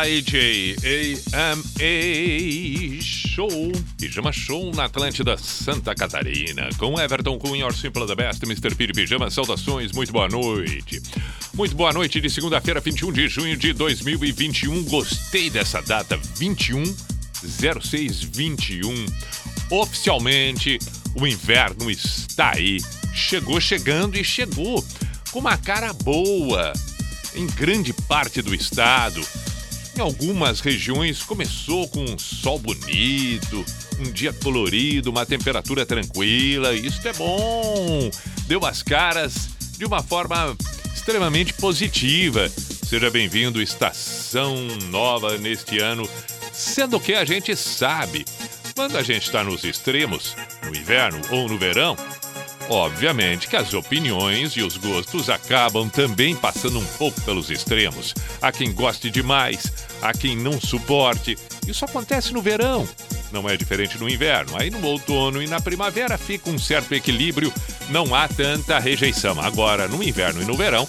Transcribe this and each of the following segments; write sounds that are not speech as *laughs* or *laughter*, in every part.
B-I-J-A-M-A Show, Pijama Show na Atlântida Santa Catarina, com Everton Cunha, Simple the Best, Mr. Piri Pijama, saudações, muito boa noite. Muito boa noite de segunda-feira, 21 de junho de 2021. Gostei dessa data, 21 0621. Oficialmente, o inverno está aí. Chegou chegando e chegou com uma cara boa em grande parte do estado. Em algumas regiões começou com um sol bonito, um dia colorido, uma temperatura tranquila. Isso é bom. Deu as caras de uma forma extremamente positiva. Seja bem-vindo, estação nova neste ano, sendo que a gente sabe, quando a gente está nos extremos, no inverno ou no verão, Obviamente que as opiniões e os gostos acabam também passando um pouco pelos extremos. Há quem goste demais, há quem não suporte. Isso acontece no verão. Não é diferente no inverno. Aí no outono e na primavera fica um certo equilíbrio, não há tanta rejeição. Agora, no inverno e no verão,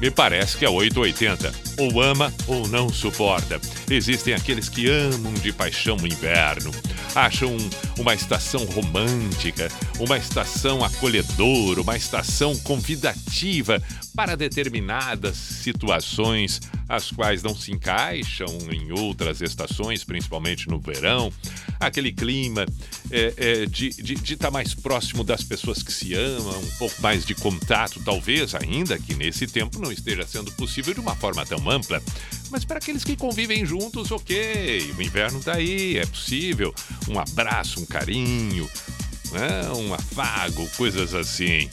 me parece que é 880. Ou ama ou não suporta. Existem aqueles que amam de paixão o inverno, acham uma estação romântica, uma estação acolhedora, uma estação convidativa para determinadas situações, as quais não se encaixam em outras estações, principalmente no verão. Aquele clima é, é, de estar de, de tá mais próximo das pessoas que se amam, um pouco mais de contato, talvez, ainda que nesse tempo não esteja sendo possível de uma forma tão ampla. Mas para aqueles que convivem juntos, ok, o inverno está aí, é possível. Um abraço, um carinho, né? um afago, coisas assim.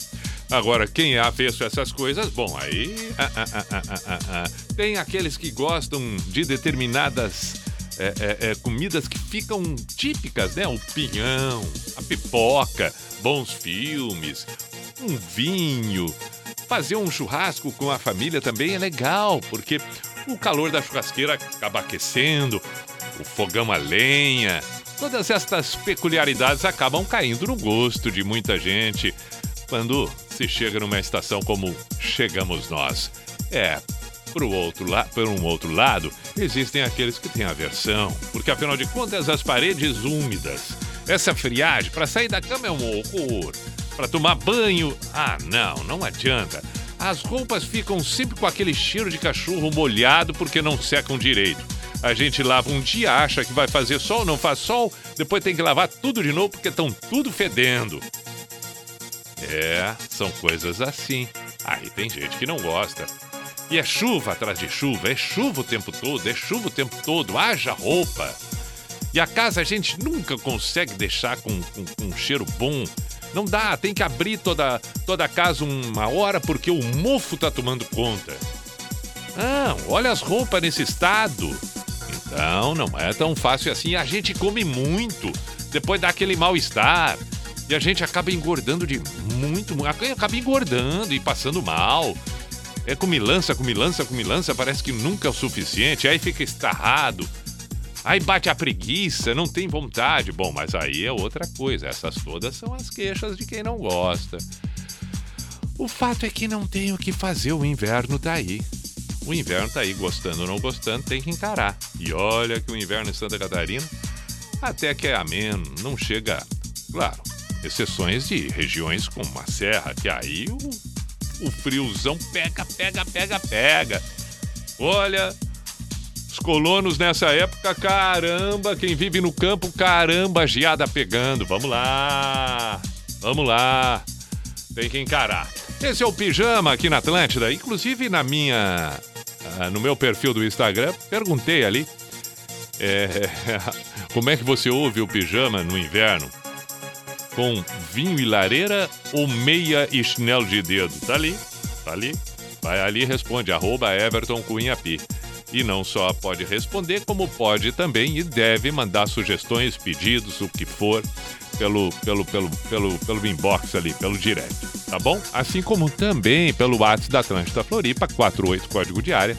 Agora, quem é avesso a essas coisas, bom, aí ah, ah, ah, tem aqueles que gostam de determinadas é, é, é, comidas que ficam típicas, né? O pinhão, a pipoca, bons filmes, um vinho. Fazer um churrasco com a família também é legal, porque o calor da churrasqueira acaba aquecendo, o fogão a lenha. Todas estas peculiaridades acabam caindo no gosto de muita gente quando se chega numa estação como chegamos nós. É, por, outro por um outro lado, existem aqueles que têm aversão, porque afinal de contas as paredes úmidas, essa friagem, para sair da cama é um horror. Para tomar banho, ah não, não adianta. As roupas ficam sempre com aquele cheiro de cachorro molhado porque não secam direito. A gente lava um dia, acha que vai fazer sol, não faz sol, depois tem que lavar tudo de novo porque estão tudo fedendo. É, são coisas assim. Aí tem gente que não gosta. E é chuva atrás de chuva, é chuva o tempo todo, é chuva o tempo todo, haja roupa. E a casa a gente nunca consegue deixar com, com, com um cheiro bom. Não dá, tem que abrir toda, toda casa uma hora porque o mofo tá tomando conta. Não, olha as roupas nesse estado. Então, não é tão fácil assim. A gente come muito, depois dá aquele mal-estar. E a gente acaba engordando de muito, acaba engordando e passando mal. É comilança, comilança, comilança, parece que nunca é o suficiente, aí fica estarrado. Aí bate a preguiça, não tem vontade. Bom, mas aí é outra coisa. Essas todas são as queixas de quem não gosta. O fato é que não tem o que fazer, o inverno tá aí. O inverno tá aí, gostando ou não gostando, tem que encarar. E olha que o inverno em Santa Catarina até que é ameno, não chega, claro, exceções de regiões como a serra, que aí o, o friozão pega, pega, pega, pega. Olha, os colonos nessa época, caramba, quem vive no campo, caramba, geada pegando. Vamos lá, vamos lá, tem que encarar. Esse é o Pijama aqui na Atlântida. Inclusive na minha, ah, no meu perfil do Instagram, perguntei ali é, *laughs* como é que você ouve o Pijama no inverno. com vinho e lareira ou meia e chinelo de dedo? Tá ali, tá ali. Vai ali e responde, arroba Everton Cunha. E não só pode responder, como pode também e deve mandar sugestões, pedidos, o que for, pelo, pelo, pelo, pelo, pelo inbox ali, pelo direct, tá bom? Assim como também pelo WhatsApp da Atlântida Floripa, 48 código de área,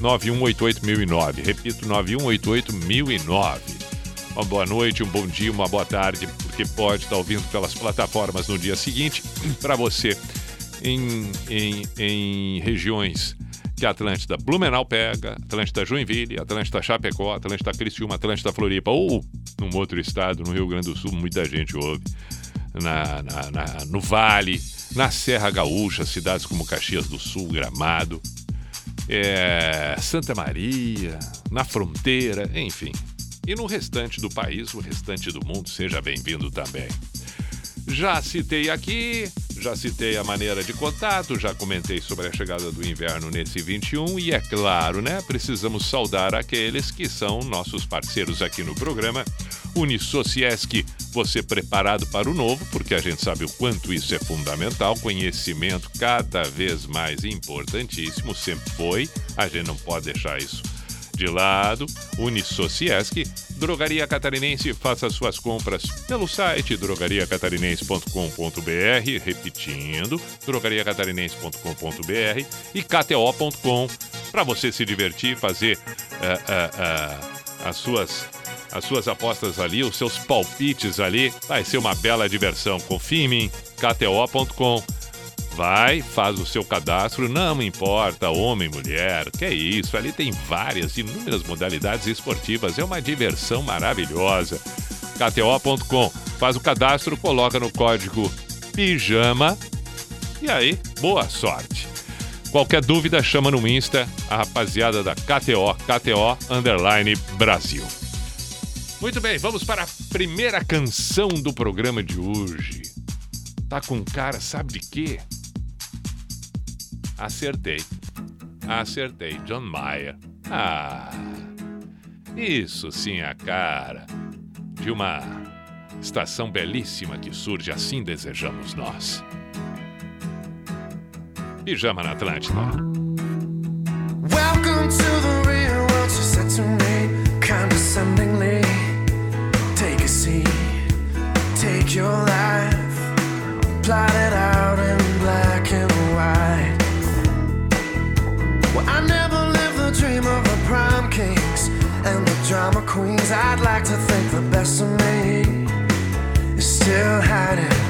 9188009. Repito, 9188009 uma boa noite, um bom dia, uma boa tarde, porque pode estar ouvindo pelas plataformas no dia seguinte. *clears throat* Para você, em, em, em regiões que a Atlântida Blumenau pega, Atlântida Joinville, Atlântida Chapecó, Atlântida Criciúma, Atlântida Floripa, ou num outro estado, no Rio Grande do Sul, muita gente ouve, na, na, na, no Vale, na Serra Gaúcha, cidades como Caxias do Sul, Gramado, é, Santa Maria, na fronteira, enfim, e no restante do país, o restante do mundo, seja bem-vindo também. Já citei aqui, já citei a maneira de contato, já comentei sobre a chegada do inverno nesse 21 e é claro, né? Precisamos saudar aqueles que são nossos parceiros aqui no programa. Unisociesc, você preparado para o novo, porque a gente sabe o quanto isso é fundamental, conhecimento cada vez mais importantíssimo, sempre foi, a gente não pode deixar isso de lado, Unisociesc, Drogaria Catarinense, faça suas compras pelo site drogariacatarinense.com.br, repetindo, drogariacatarinense.com.br e kto.com para você se divertir, fazer uh, uh, uh, as suas as suas apostas ali, os seus palpites ali, vai ser uma bela diversão. Confie em mim, kto.com Vai, faz o seu cadastro, não importa, homem, mulher, que é isso, ali tem várias, inúmeras modalidades esportivas, é uma diversão maravilhosa. KTO.com, faz o cadastro, coloca no código PIJAMA e aí, boa sorte. Qualquer dúvida, chama no Insta a rapaziada da KTO, KTO Underline Brasil. Muito bem, vamos para a primeira canção do programa de hoje. Tá com cara, sabe de quê? Acertei. Acertei. John Mayer. Ah, isso sim é a cara de uma estação belíssima que surge assim desejamos nós. Pijama na Atlântida. Welcome to the real world, she said to me condescendingly. Take a seat, take your life, plot it out drama queens. I'd like to think the best of me is still hiding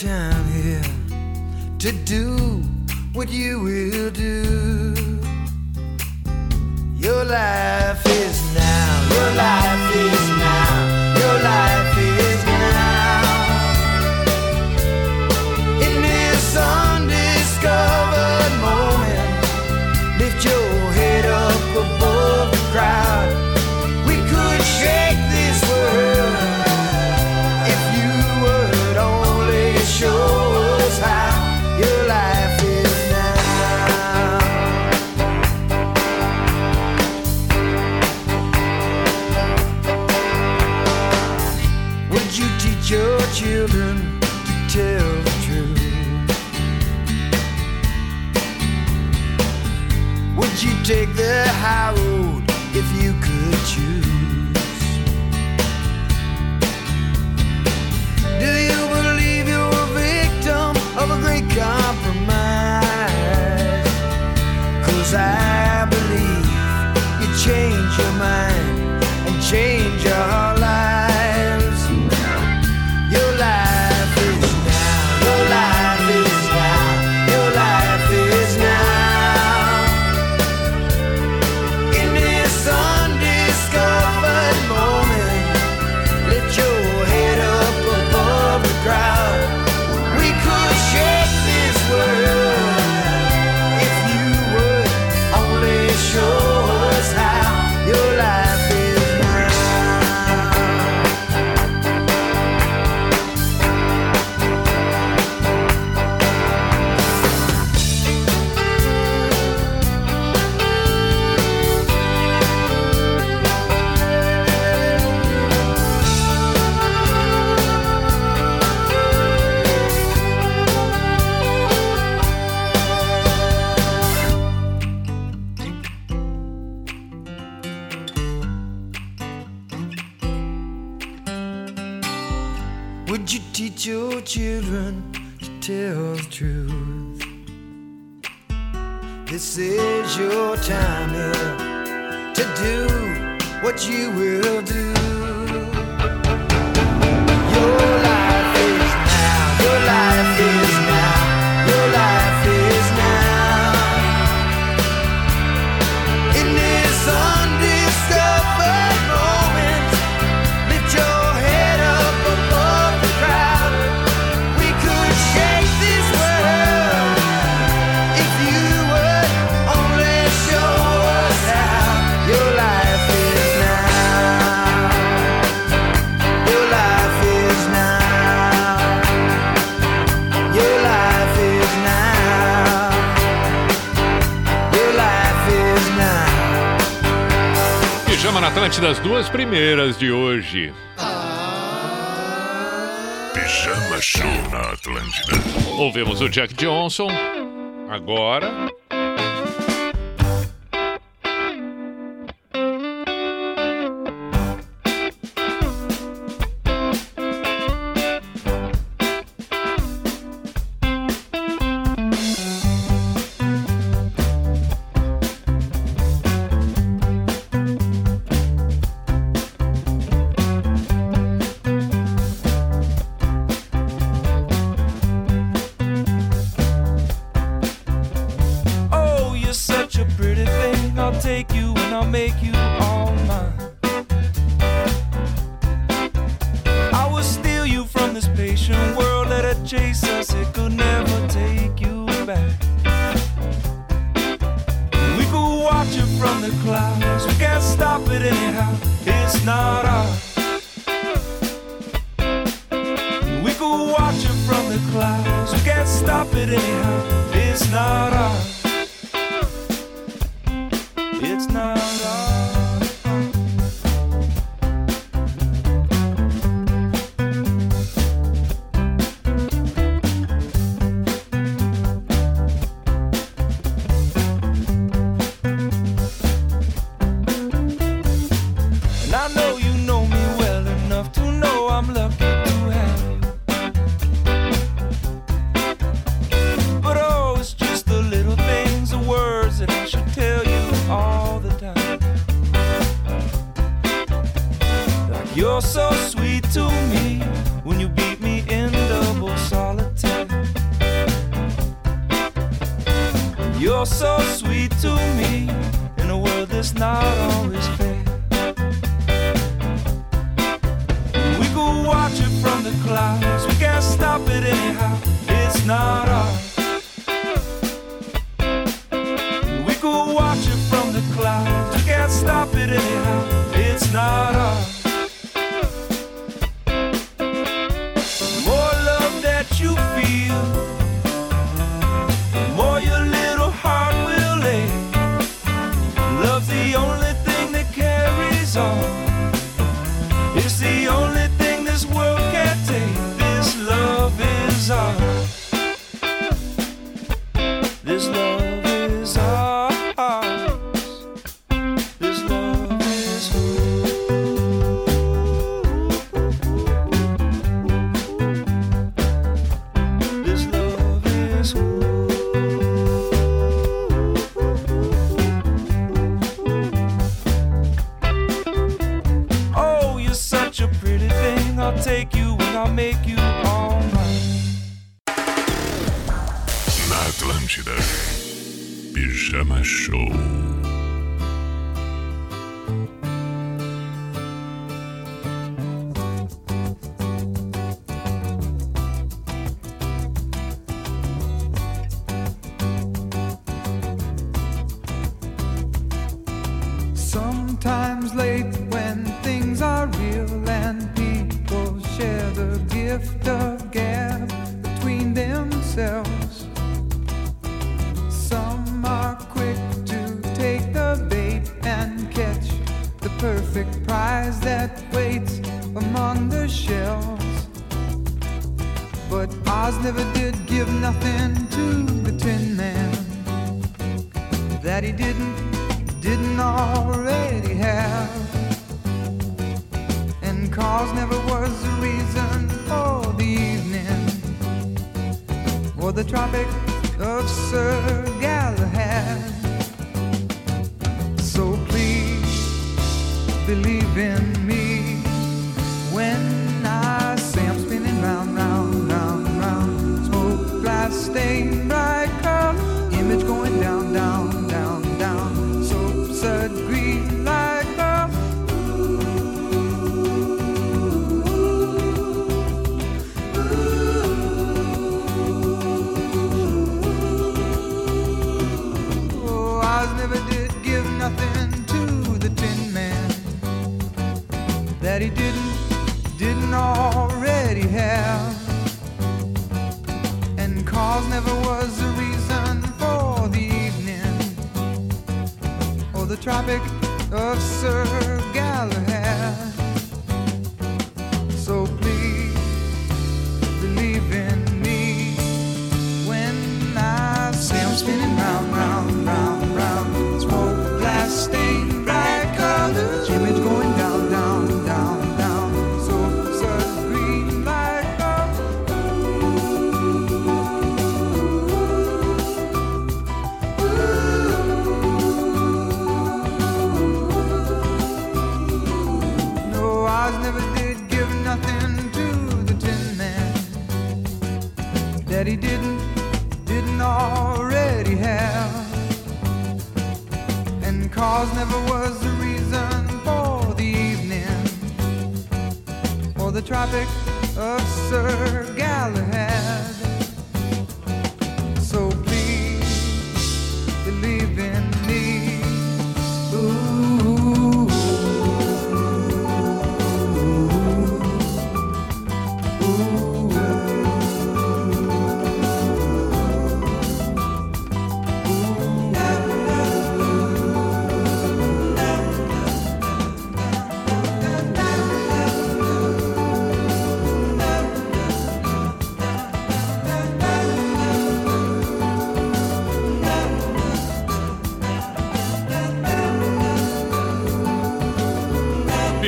time here to do what you will. parte das duas primeiras de hoje. Pijama Show na Atlântida. Ouvemos o Jack Johnson. Agora. times late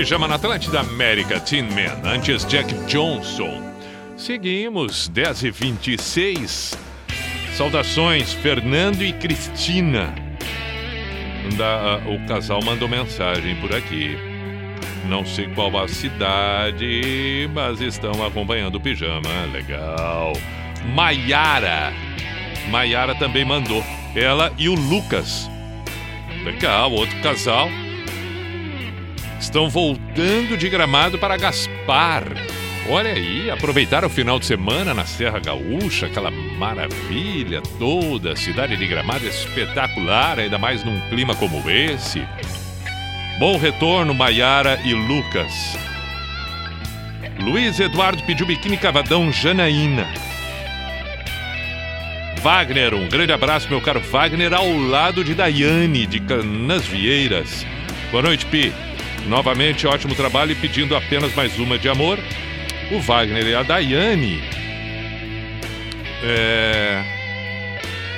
Pijama na Atlântida América, Teen Man, antes Jack Johnson. Seguimos, 10 e 26 Saudações, Fernando e Cristina. Da, o casal mandou mensagem por aqui. Não sei qual a cidade, mas estão acompanhando o pijama. Legal. Maiara. Maiara também mandou. Ela e o Lucas. Legal, outro casal. Estão voltando de gramado para Gaspar. Olha aí, aproveitar o final de semana na Serra Gaúcha, aquela maravilha toda, cidade de Gramado espetacular, ainda mais num clima como esse. Bom retorno, Maiara e Lucas. Luiz Eduardo pediu biquíni cavadão Janaína. Wagner, um grande abraço, meu caro Wagner, ao lado de Daiane, de Canasvieiras. Boa noite, Pi. Novamente, ótimo trabalho e pedindo apenas mais uma de amor. O Wagner e a Daiane. É...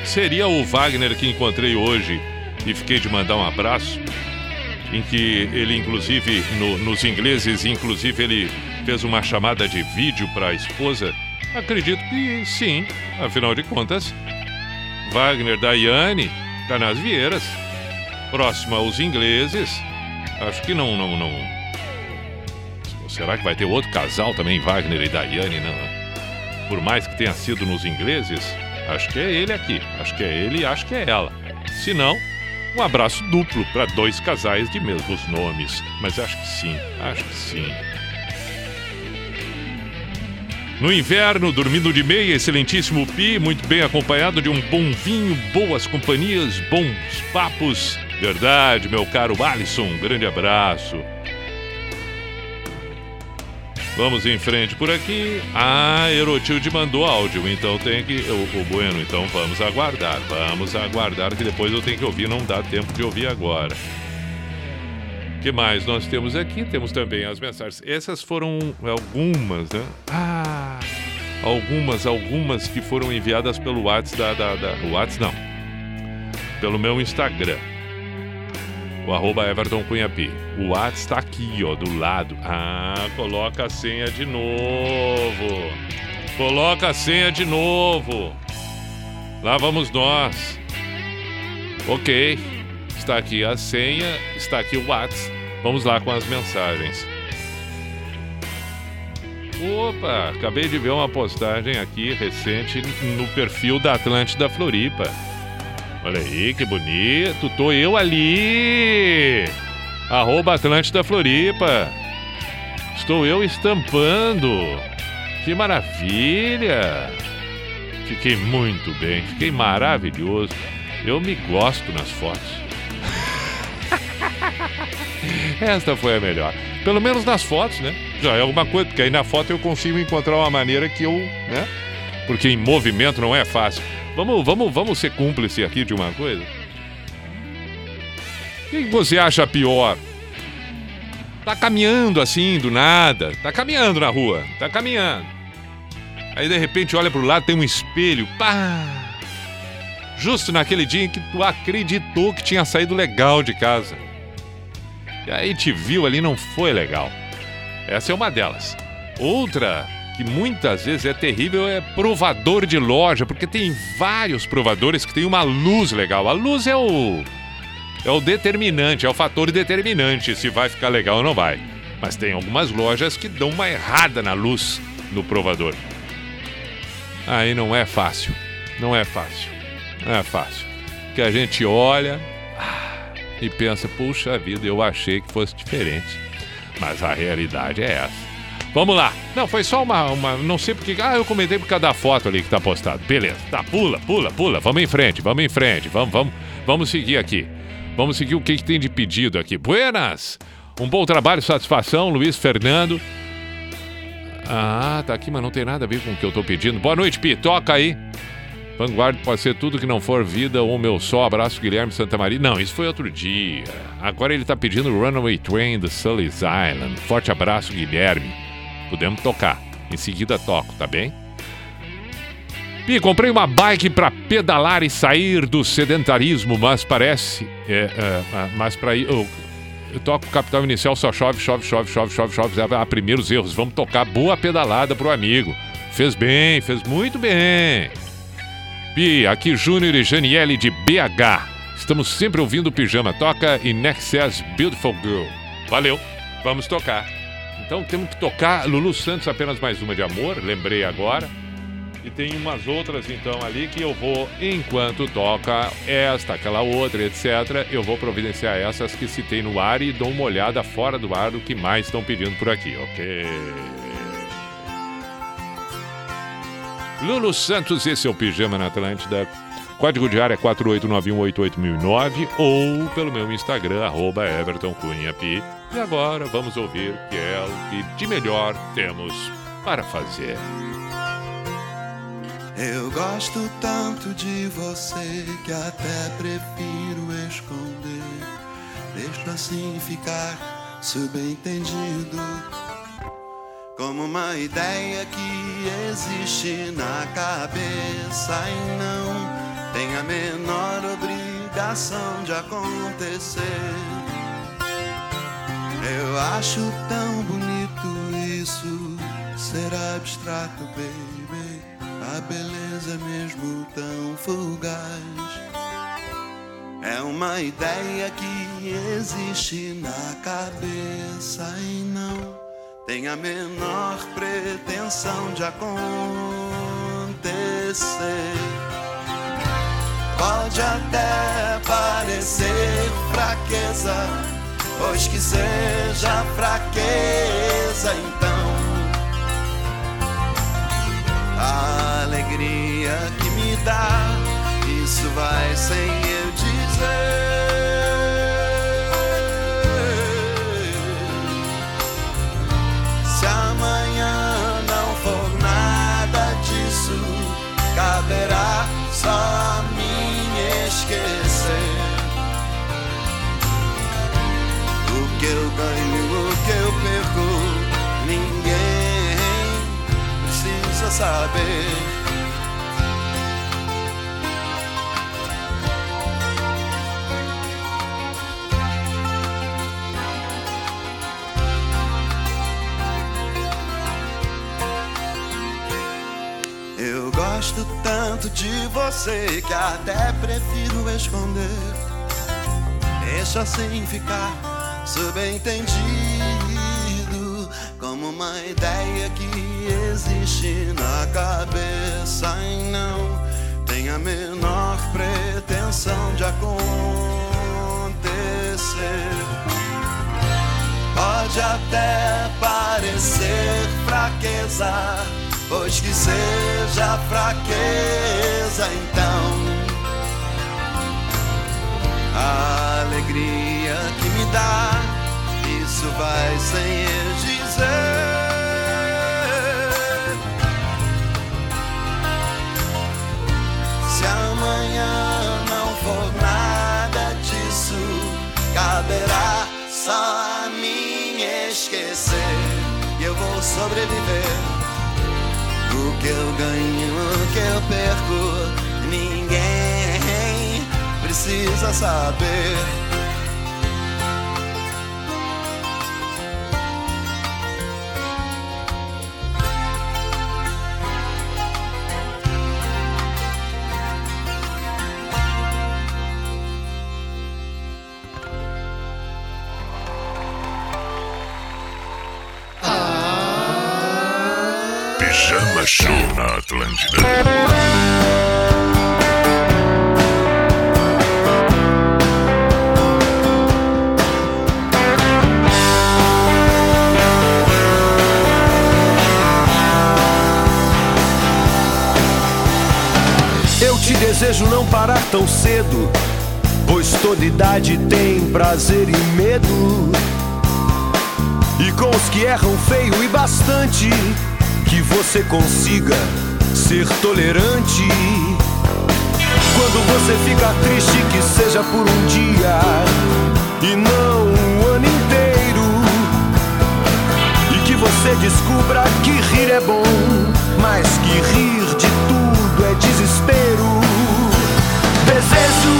Seria o Wagner que encontrei hoje e fiquei de mandar um abraço. Em que ele, inclusive, no- nos ingleses, inclusive, ele fez uma chamada de vídeo para a esposa. Acredito que sim, afinal de contas. Wagner, Daiane, Canas Vieiras. Próximo aos ingleses. Acho que não, não, não. Será que vai ter outro casal também, Wagner e Daiane? Não. Por mais que tenha sido nos ingleses, acho que é ele aqui. Acho que é ele e acho que é ela. Se não, um abraço duplo para dois casais de mesmos nomes. Mas acho que sim, acho que sim. No inverno, dormindo de meia, excelentíssimo Pi, muito bem acompanhado de um bom vinho, boas companhias, bons papos. Verdade, meu caro Alisson, um grande abraço. Vamos em frente por aqui. Ah, Erotilde mandou áudio, então tem que. O, o Bueno, então vamos aguardar. Vamos aguardar que depois eu tenho que ouvir, não dá tempo de ouvir agora. Que mais nós temos aqui? Temos também as mensagens. Essas foram algumas, né? Ah, algumas, algumas que foram enviadas pelo WhatsApp da. da, da WhatsApp não. Pelo meu Instagram. O arroba Everton Cunhapi. O WhatsApp está aqui, ó, do lado. Ah, coloca a senha de novo. Coloca a senha de novo. Lá vamos nós. Ok. Está aqui a senha, está aqui o WhatsApp. Vamos lá com as mensagens. Opa, acabei de ver uma postagem aqui recente no perfil da Atlântida Floripa. Olha aí, que bonito. Tô eu ali. Arroba Atlântida Floripa. Estou eu estampando. Que maravilha. Fiquei muito bem. Fiquei maravilhoso. Eu me gosto nas fotos. *laughs* Esta foi a melhor. Pelo menos nas fotos, né? Já é alguma coisa, porque aí na foto eu consigo encontrar uma maneira que eu, né? Porque em movimento não é fácil. Vamos, vamos, vamos ser cúmplice aqui de uma coisa? O que você acha pior? Tá caminhando assim, do nada. Tá caminhando na rua. Tá caminhando. Aí de repente olha pro lado, tem um espelho. Pá! Justo naquele dia em que tu acreditou que tinha saído legal de casa. E aí te viu ali não foi legal. Essa é uma delas. Outra que muitas vezes é terrível é provador de loja, porque tem vários provadores que tem uma luz legal. A luz é o é o determinante, é o fator determinante se vai ficar legal ou não vai. Mas tem algumas lojas que dão uma errada na luz no provador. Aí não é fácil. Não é fácil. Não é fácil. Que a gente olha ah, e pensa, puxa vida, eu achei que fosse diferente. Mas a realidade é essa. Vamos lá. Não, foi só uma, uma. Não sei porque. Ah, eu comentei por causa da foto ali que tá postado. Beleza. Tá, pula, pula, pula. Vamos em frente, vamos em frente. Vamos, vamos, vamos seguir aqui. Vamos seguir o que, que tem de pedido aqui. Buenas! Um bom trabalho, satisfação, Luiz Fernando. Ah, tá aqui, mas não tem nada a ver com o que eu tô pedindo. Boa noite, Pi. Toca aí. Vanguarda pode ser tudo que não for vida ou meu só. Abraço, Guilherme Santa Maria. Não, isso foi outro dia. Agora ele tá pedindo Runaway Train do Sully's Island. Forte abraço, Guilherme. Podemos tocar. Em seguida toco, tá bem? Pi, comprei uma bike para pedalar e sair do sedentarismo, mas parece. É, é, é, mas para ir. oh, eu toco Capital Inicial, só chove, chove, chove, chove, chove, chove. Ah, primeiros erros, vamos tocar boa pedalada pro amigo. Fez bem, fez muito bem. Pi, aqui Júnior e Janiele de BH. Estamos sempre ouvindo o Pijama. Toca In Excess Beautiful Girl. Valeu, vamos tocar. Então temos que tocar Lulu Santos, apenas mais uma de amor, lembrei agora. E tem umas outras então ali que eu vou, enquanto toca esta, aquela outra, etc., eu vou providenciar essas que citei no ar e dou uma olhada fora do ar do que mais estão pedindo por aqui, ok? Lulu Santos, esse é o Pijama na Atlântida. Código de área é 489188009 ou pelo meu Instagram, arroba. E agora vamos ouvir que é o que de melhor temos para fazer. Eu gosto tanto de você que até prefiro esconder. Deixo assim ficar subentendido. Como uma ideia que existe na cabeça e não tem a menor obrigação de acontecer. Eu acho tão bonito isso ser abstrato, baby. A beleza mesmo tão fugaz. É uma ideia que existe na cabeça e não tem a menor pretensão de acontecer. Pode até parecer fraqueza, pois que seja fraqueza, então a alegria que me dá, isso vai sem eu dizer. Saber. Eu gosto tanto de você que até prefiro esconder. Deixa assim ficar subentendido uma ideia que existe na cabeça e não tem a menor pretensão de acontecer. Pode até parecer fraqueza, pois que seja fraqueza, então a alegria que me dá, isso vai sem eu dizer. Só a mim esquecer. Eu vou sobreviver. O que eu ganho, o que eu perco, ninguém precisa saber. Atlântida. Eu te desejo não parar tão cedo, pois toda idade tem prazer e medo. E com os que erram feio e bastante, que você consiga ser tolerante. Quando você fica triste, que seja por um dia e não um ano inteiro. E que você descubra que rir é bom, mas que rir de tudo é desespero. Desejo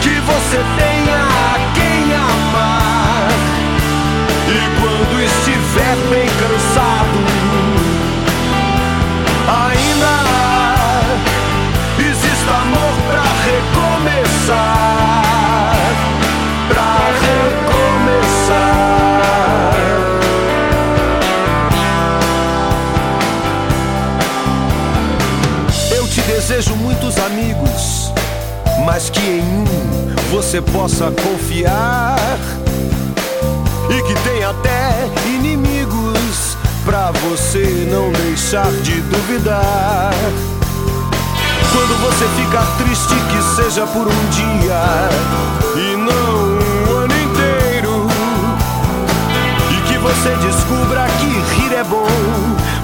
que você tenha quem amar. E quando estiver bem cansado mas que em um você possa confiar e que tenha até inimigos pra você não deixar de duvidar. Quando você fica triste, que seja por um dia e não um ano inteiro, e que você descubra que rir é bom,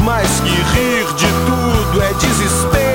mas que rir de tudo é desespero.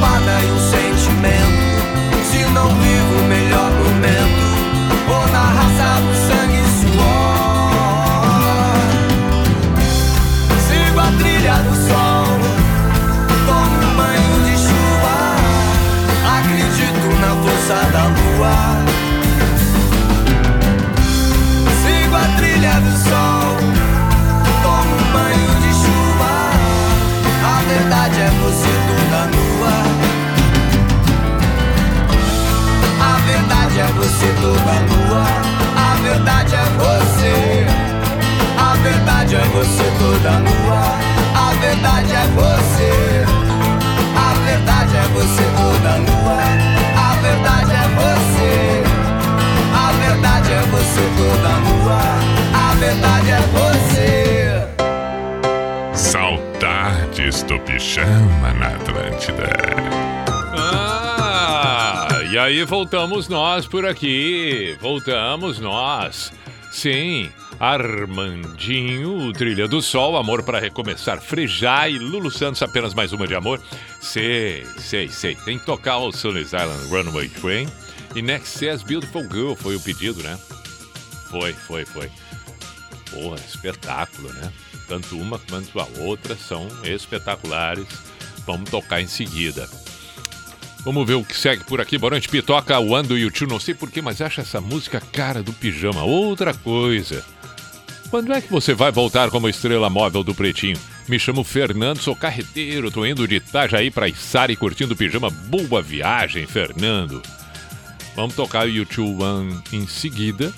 Estrada e um sentimento. Se não vivo melhor toda nua. A verdade é você. A verdade é você toda nua. A verdade é você. A verdade é você toda nua. A verdade é você. A verdade é você toda nua. A verdade é você. Saudades do pijama na Atlântida. E aí voltamos nós por aqui. Voltamos nós. Sim, Armandinho, Trilha do Sol, Amor para Recomeçar, Frejá e Lulu Santos, apenas mais uma de amor. Sei, sei, sei. Tem que tocar o Sunny Island Runaway Train. E Next Says Beautiful Girl foi o pedido, né? Foi, foi, foi. Porra, espetáculo, né? Tanto uma quanto a outra são espetaculares. Vamos tocar em seguida. Vamos ver o que segue por aqui. Boa noite, Pitoca, One Do You Two. Não sei porquê, mas acho essa música cara do pijama. Outra coisa. Quando é que você vai voltar como estrela móvel do Pretinho? Me chamo Fernando, sou carreteiro, tô indo de Itajaí pra Içara e curtindo pijama. Boa viagem, Fernando. Vamos tocar o YouTube One em seguida.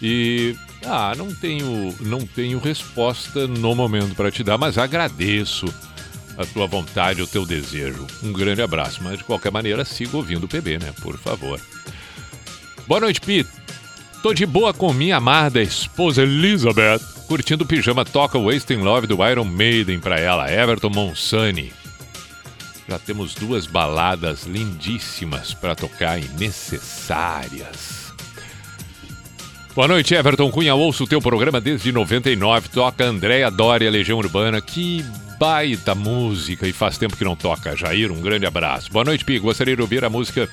E ah, não tenho, não tenho resposta no momento para te dar, mas agradeço a tua vontade, o teu desejo. Um grande abraço, mas de qualquer maneira siga ouvindo o PB, né? Por favor. Boa noite, Pete. Tô de boa com minha amada esposa Elizabeth, curtindo o pijama Toca Wasting Love do Iron Maiden pra ela, Everton Monsani. Já temos duas baladas lindíssimas para tocar e necessárias. Boa noite, Everton Cunha. Ouço o teu programa desde 99. Toca Andréia Dória, Legião Urbana. Que baita música e faz tempo que não toca. Jair, um grande abraço. Boa noite, Pi. Gostaria de ouvir a música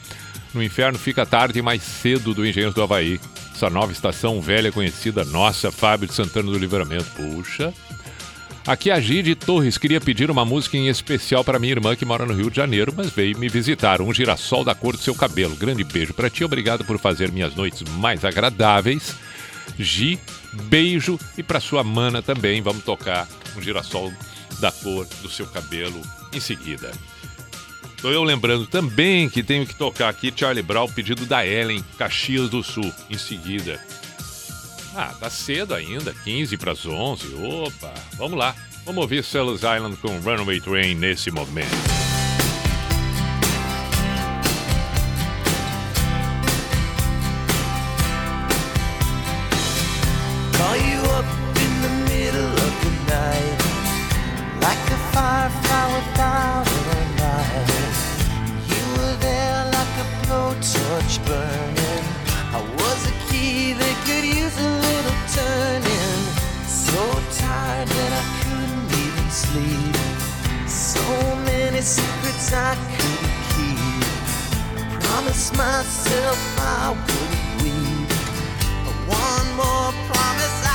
No Inferno Fica Tarde mais Cedo do Engenheiros do Havaí. Essa nova estação velha conhecida nossa, Fábio de Santana do Livramento. Puxa. Aqui a Gide Torres queria pedir uma música em especial para minha irmã que mora no Rio de Janeiro, mas veio me visitar. Um girassol da cor do seu cabelo. Grande beijo para ti, obrigado por fazer minhas noites mais agradáveis. Gi, beijo e para sua mana também. Vamos tocar um girassol da cor do seu cabelo em seguida. Tô eu lembrando também que tenho que tocar aqui Charlie Brown, pedido da Ellen, Caxias do Sul, em seguida. Ah, tá cedo ainda, 15 para as 11. Opa, vamos lá. Vamos ouvir Cells Island com Runaway Train nesse momento. Secrets I couldn't keep. Promised myself I wouldn't weep. One more promise I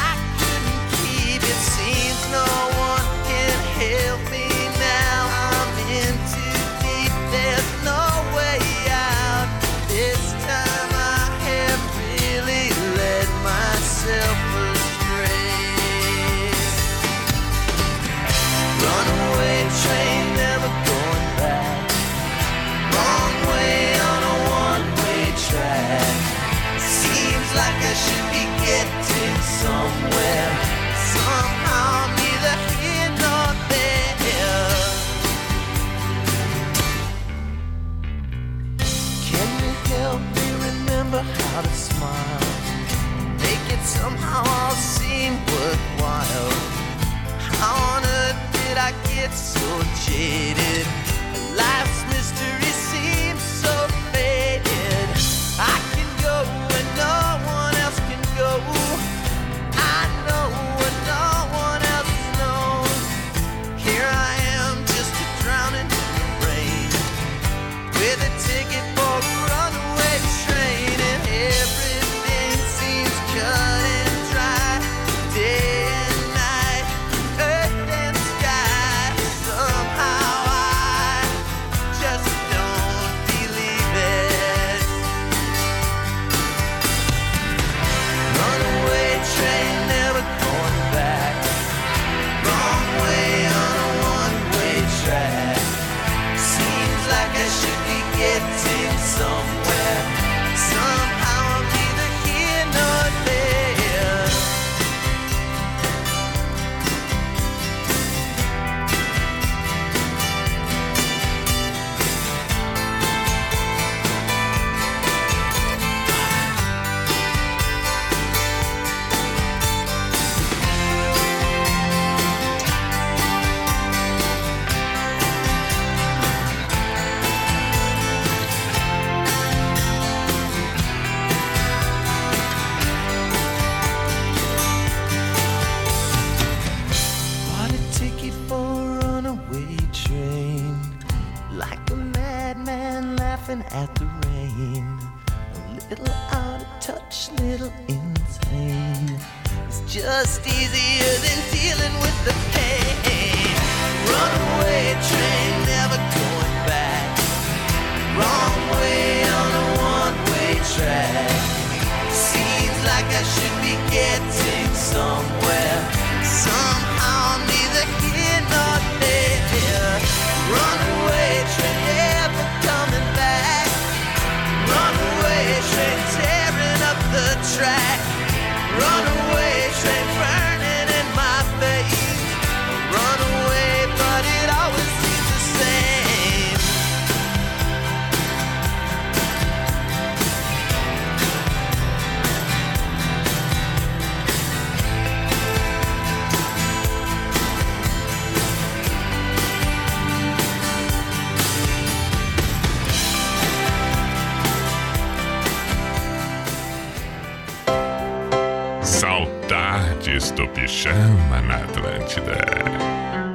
it na Atlântida.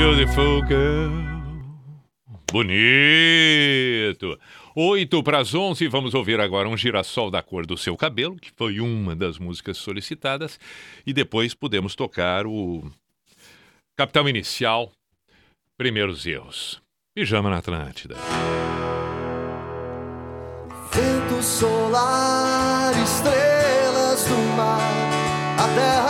beautiful girl. Bonito. 8 para as 11, vamos ouvir agora um girassol da cor do seu cabelo, que foi uma das músicas solicitadas, e depois podemos tocar o Capital Inicial, Primeiros Erros. Pijama na Atlântida. Vento solar, estrelas do mar, a terra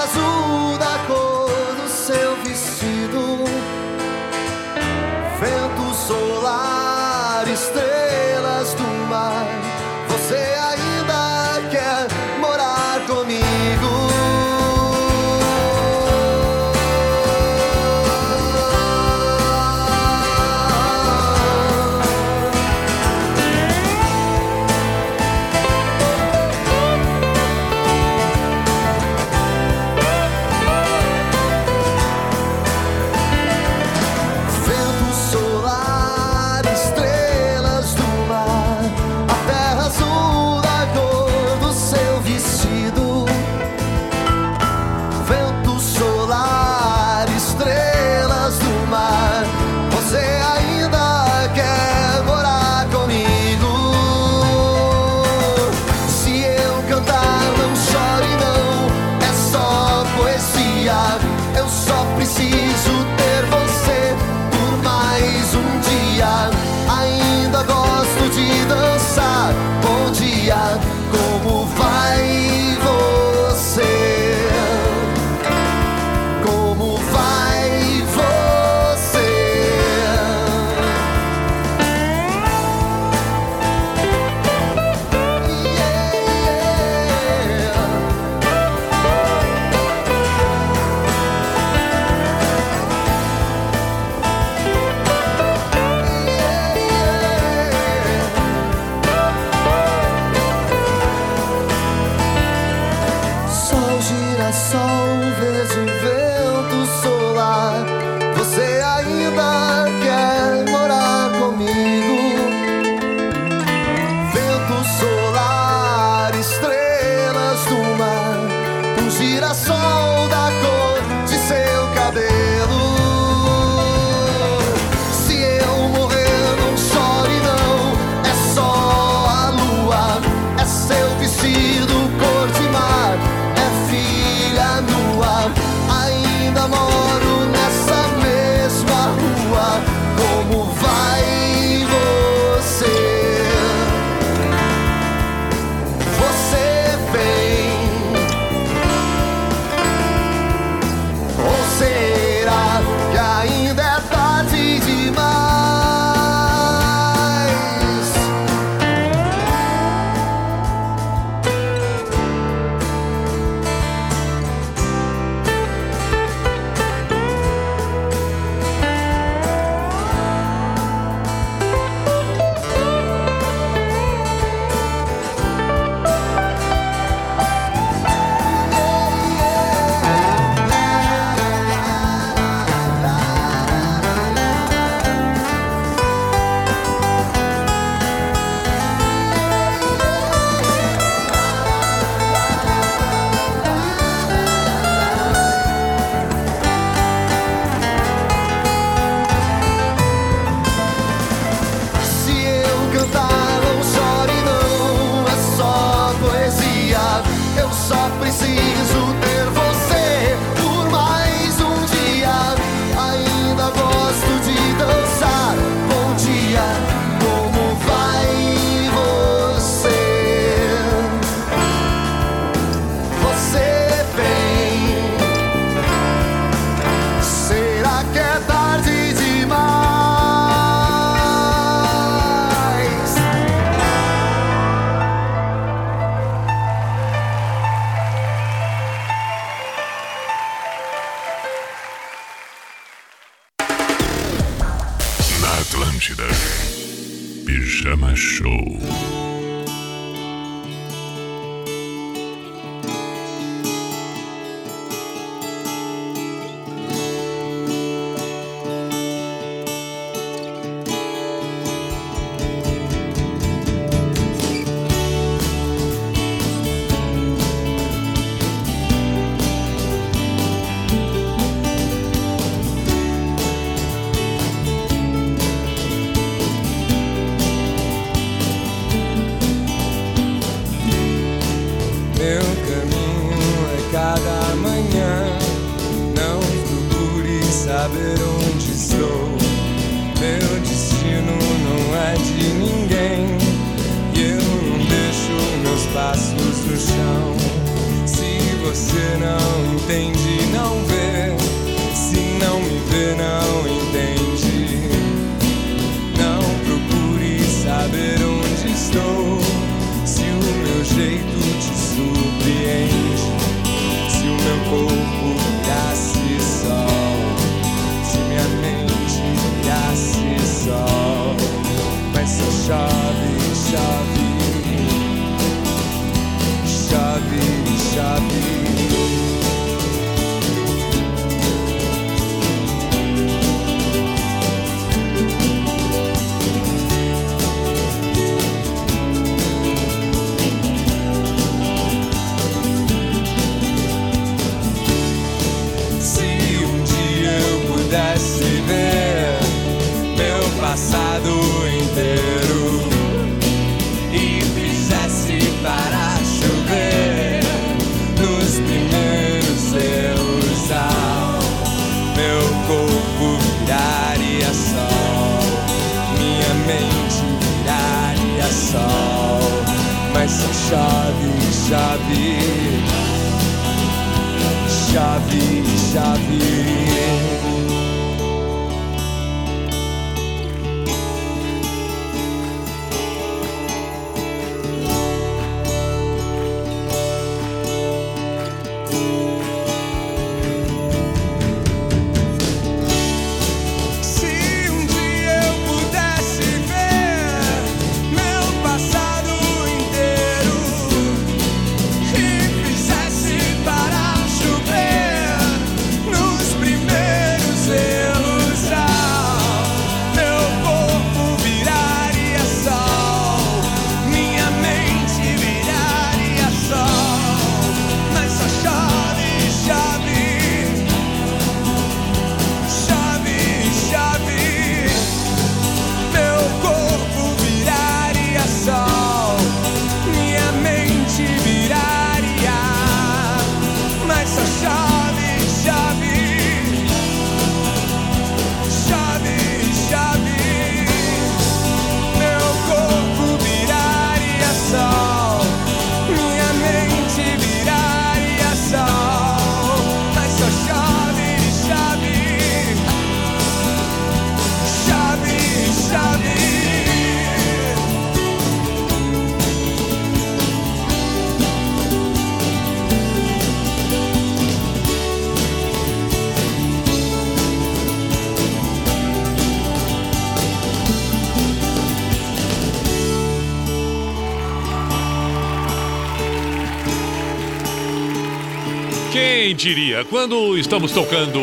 diria? Quando estamos tocando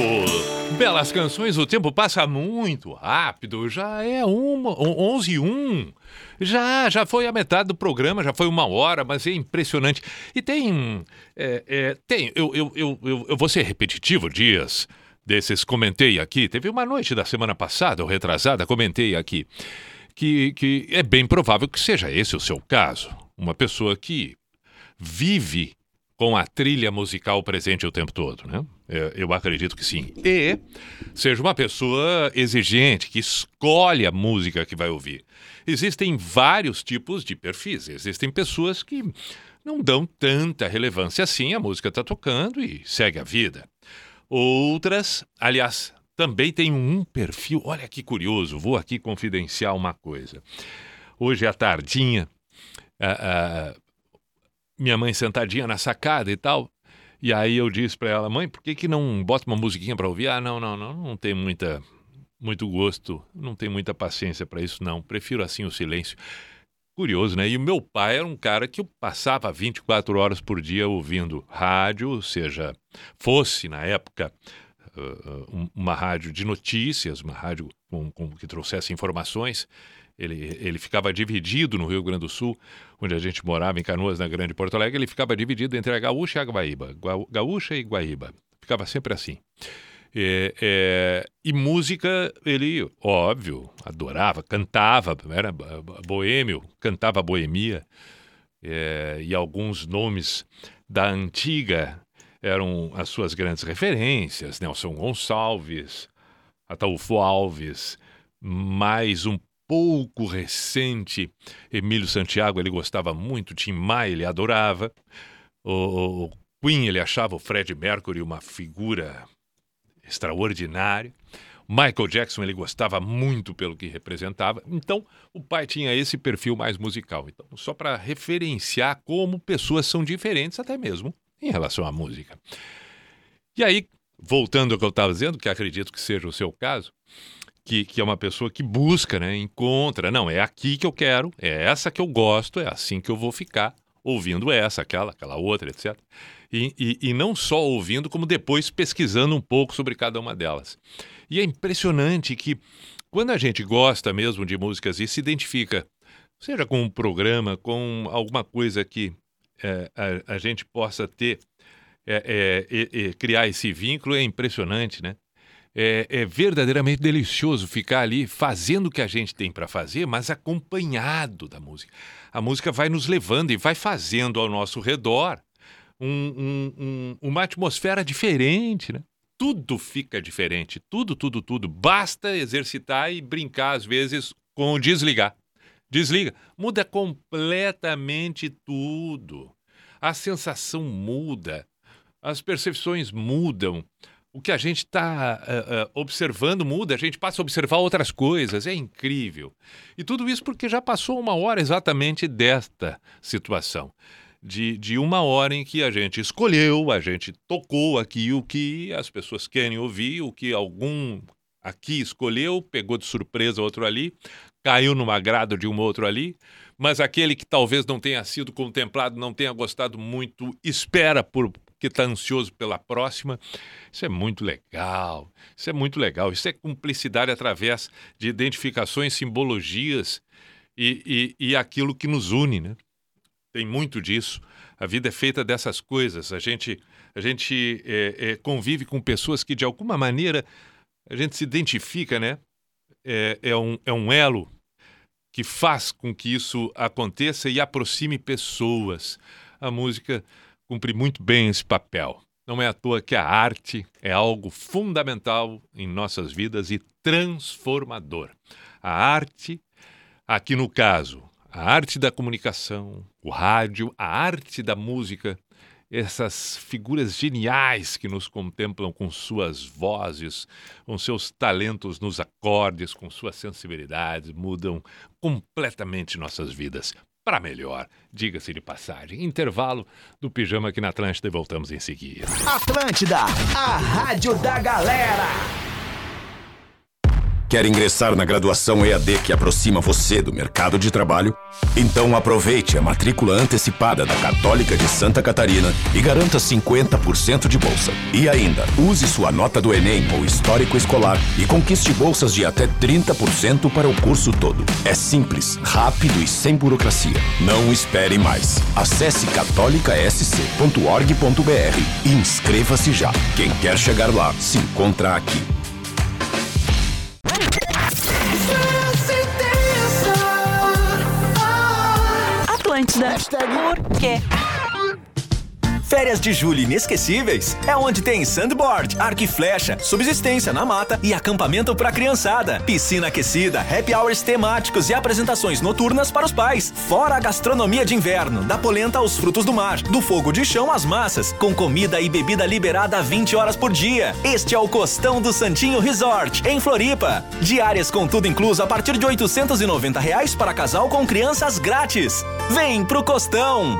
belas canções, o tempo passa muito rápido. Já é uma, on- 11 e 1. Já, já foi a metade do programa, já foi uma hora, mas é impressionante. E tem. é, é, tem eu, eu, eu, eu, eu vou ser repetitivo, Dias. Desses comentei aqui. Teve uma noite da semana passada, ou retrasada, comentei aqui. Que, que é bem provável que seja esse o seu caso. Uma pessoa que vive com a trilha musical presente o tempo todo, né? É, Eu acredito que sim. E seja uma pessoa exigente, que escolhe a música que vai ouvir. Existem vários tipos de perfis. Existem pessoas que não dão tanta relevância assim, a música está tocando e segue a vida. Outras, aliás, também tem um perfil. Olha que curioso, vou aqui confidenciar uma coisa. Hoje à tardinha, ah, ah, minha mãe sentadinha na sacada e tal. E aí eu disse para ela, mãe, por que, que não bota uma musiquinha para ouvir? Ah, não, não, não, não tem muita, muito gosto, não tem muita paciência para isso, não. Prefiro assim o silêncio. Curioso, né? E o meu pai era um cara que eu passava 24 horas por dia ouvindo rádio, seja, fosse na época uma rádio de notícias, uma rádio com, com- que trouxesse informações. Ele, ele ficava dividido no Rio Grande do Sul, onde a gente morava, em Canoas, na Grande Porto Alegre, ele ficava dividido entre a Gaúcha e a Guaíba. Gua- Gaúcha e Guaíba. Ficava sempre assim. É, é, e música, ele, óbvio, adorava, cantava, era bo- bo- boêmio, cantava boemia. É, e alguns nomes da antiga eram as suas grandes referências, Nelson Gonçalves, Ataúfo Alves, mais um pouco recente, Emílio Santiago, ele gostava muito, Tim Maia, ele adorava, o, o Queen, ele achava o Fred Mercury uma figura extraordinária, Michael Jackson, ele gostava muito pelo que representava, então o pai tinha esse perfil mais musical. Então, só para referenciar como pessoas são diferentes, até mesmo em relação à música. E aí, voltando ao que eu estava dizendo, que acredito que seja o seu caso, que, que é uma pessoa que busca, né, encontra, não, é aqui que eu quero, é essa que eu gosto, é assim que eu vou ficar, ouvindo essa, aquela, aquela outra, etc. E, e, e não só ouvindo, como depois pesquisando um pouco sobre cada uma delas. E é impressionante que quando a gente gosta mesmo de músicas e se identifica, seja com um programa, com alguma coisa que é, a, a gente possa ter, é, é, criar esse vínculo, é impressionante, né? É, é verdadeiramente delicioso ficar ali fazendo o que a gente tem para fazer, mas acompanhado da música. A música vai nos levando e vai fazendo ao nosso redor um- um- um- uma atmosfera diferente, né? Tudo fica diferente, tudo, tudo, tudo. Basta exercitar e brincar às vezes com o desligar. desliga. Muda completamente tudo. A sensação muda, as percepções mudam. O que a gente está observando muda, a gente passa a observar outras coisas, é incrível. E tudo isso porque já passou uma hora exatamente desta situação. De, de uma hora em que a gente escolheu, a gente tocou aqui o que as pessoas querem ouvir, o que algum aqui escolheu, pegou de surpresa outro ali, caiu no agrado de um outro ali, mas aquele que talvez não tenha sido contemplado, não tenha gostado muito, espera por que está ansioso pela próxima. Isso é muito legal. Isso é muito legal. Isso é cumplicidade através de identificações, simbologias e, e, e aquilo que nos une, né? Tem muito disso. A vida é feita dessas coisas. A gente, a gente é, é, convive com pessoas que, de alguma maneira, a gente se identifica, né? É, é, um, é um elo que faz com que isso aconteça e aproxime pessoas. A música cumpre muito bem esse papel. Não é à toa que a arte é algo fundamental em nossas vidas e transformador. A arte, aqui no caso, a arte da comunicação, o rádio, a arte da música, essas figuras geniais que nos contemplam com suas vozes, com seus talentos nos acordes, com suas sensibilidades, mudam completamente nossas vidas para melhor, diga-se de passagem. Intervalo do pijama aqui na Atlântida e voltamos em seguida. Atlântida, a rádio da galera. Quer ingressar na graduação EAD que aproxima você do mercado de trabalho? Então aproveite a matrícula antecipada da Católica de Santa Catarina e garanta 50% de bolsa. E ainda, use sua nota do Enem ou histórico escolar e conquiste bolsas de até 30% para o curso todo. É simples, rápido e sem burocracia. Não espere mais. Acesse catolicasc.org.br e inscreva-se já. Quem quer chegar lá, se encontra aqui. Atlântida. Por quê? Férias de julho inesquecíveis é onde tem sandboard, arco e flecha, subsistência na mata e acampamento pra criançada. Piscina aquecida, happy hours temáticos e apresentações noturnas para os pais. Fora a gastronomia de inverno, da polenta aos frutos do mar, do fogo de chão às massas, com comida e bebida liberada 20 horas por dia. Este é o Costão do Santinho Resort, em Floripa. Diárias com tudo incluso a partir de 890 reais para casal com crianças grátis. Vem pro Costão!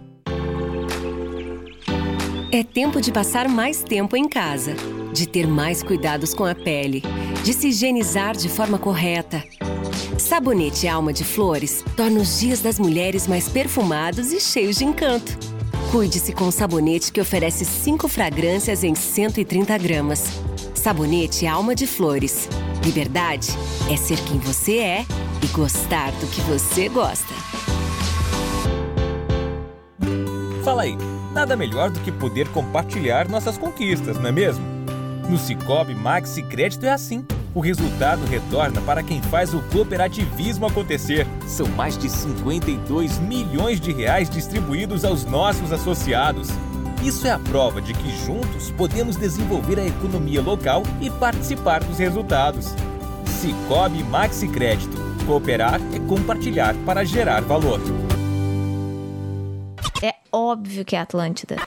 É tempo de passar mais tempo em casa, de ter mais cuidados com a pele, de se higienizar de forma correta. Sabonete Alma de Flores torna os dias das mulheres mais perfumados e cheios de encanto. Cuide-se com o sabonete que oferece cinco fragrâncias em 130 gramas. Sabonete Alma de Flores. Liberdade é ser quem você é e gostar do que você gosta. Fala aí, nada melhor do que poder compartilhar nossas conquistas, não é mesmo? No Cicobi Maxi Crédito é assim. O resultado retorna para quem faz o cooperativismo acontecer. São mais de 52 milhões de reais distribuídos aos nossos associados. Isso é a prova de que juntos podemos desenvolver a economia local e participar dos resultados. Cicobi Maxi Crédito. Cooperar é compartilhar para gerar valor. Óbvio que é Atlântida.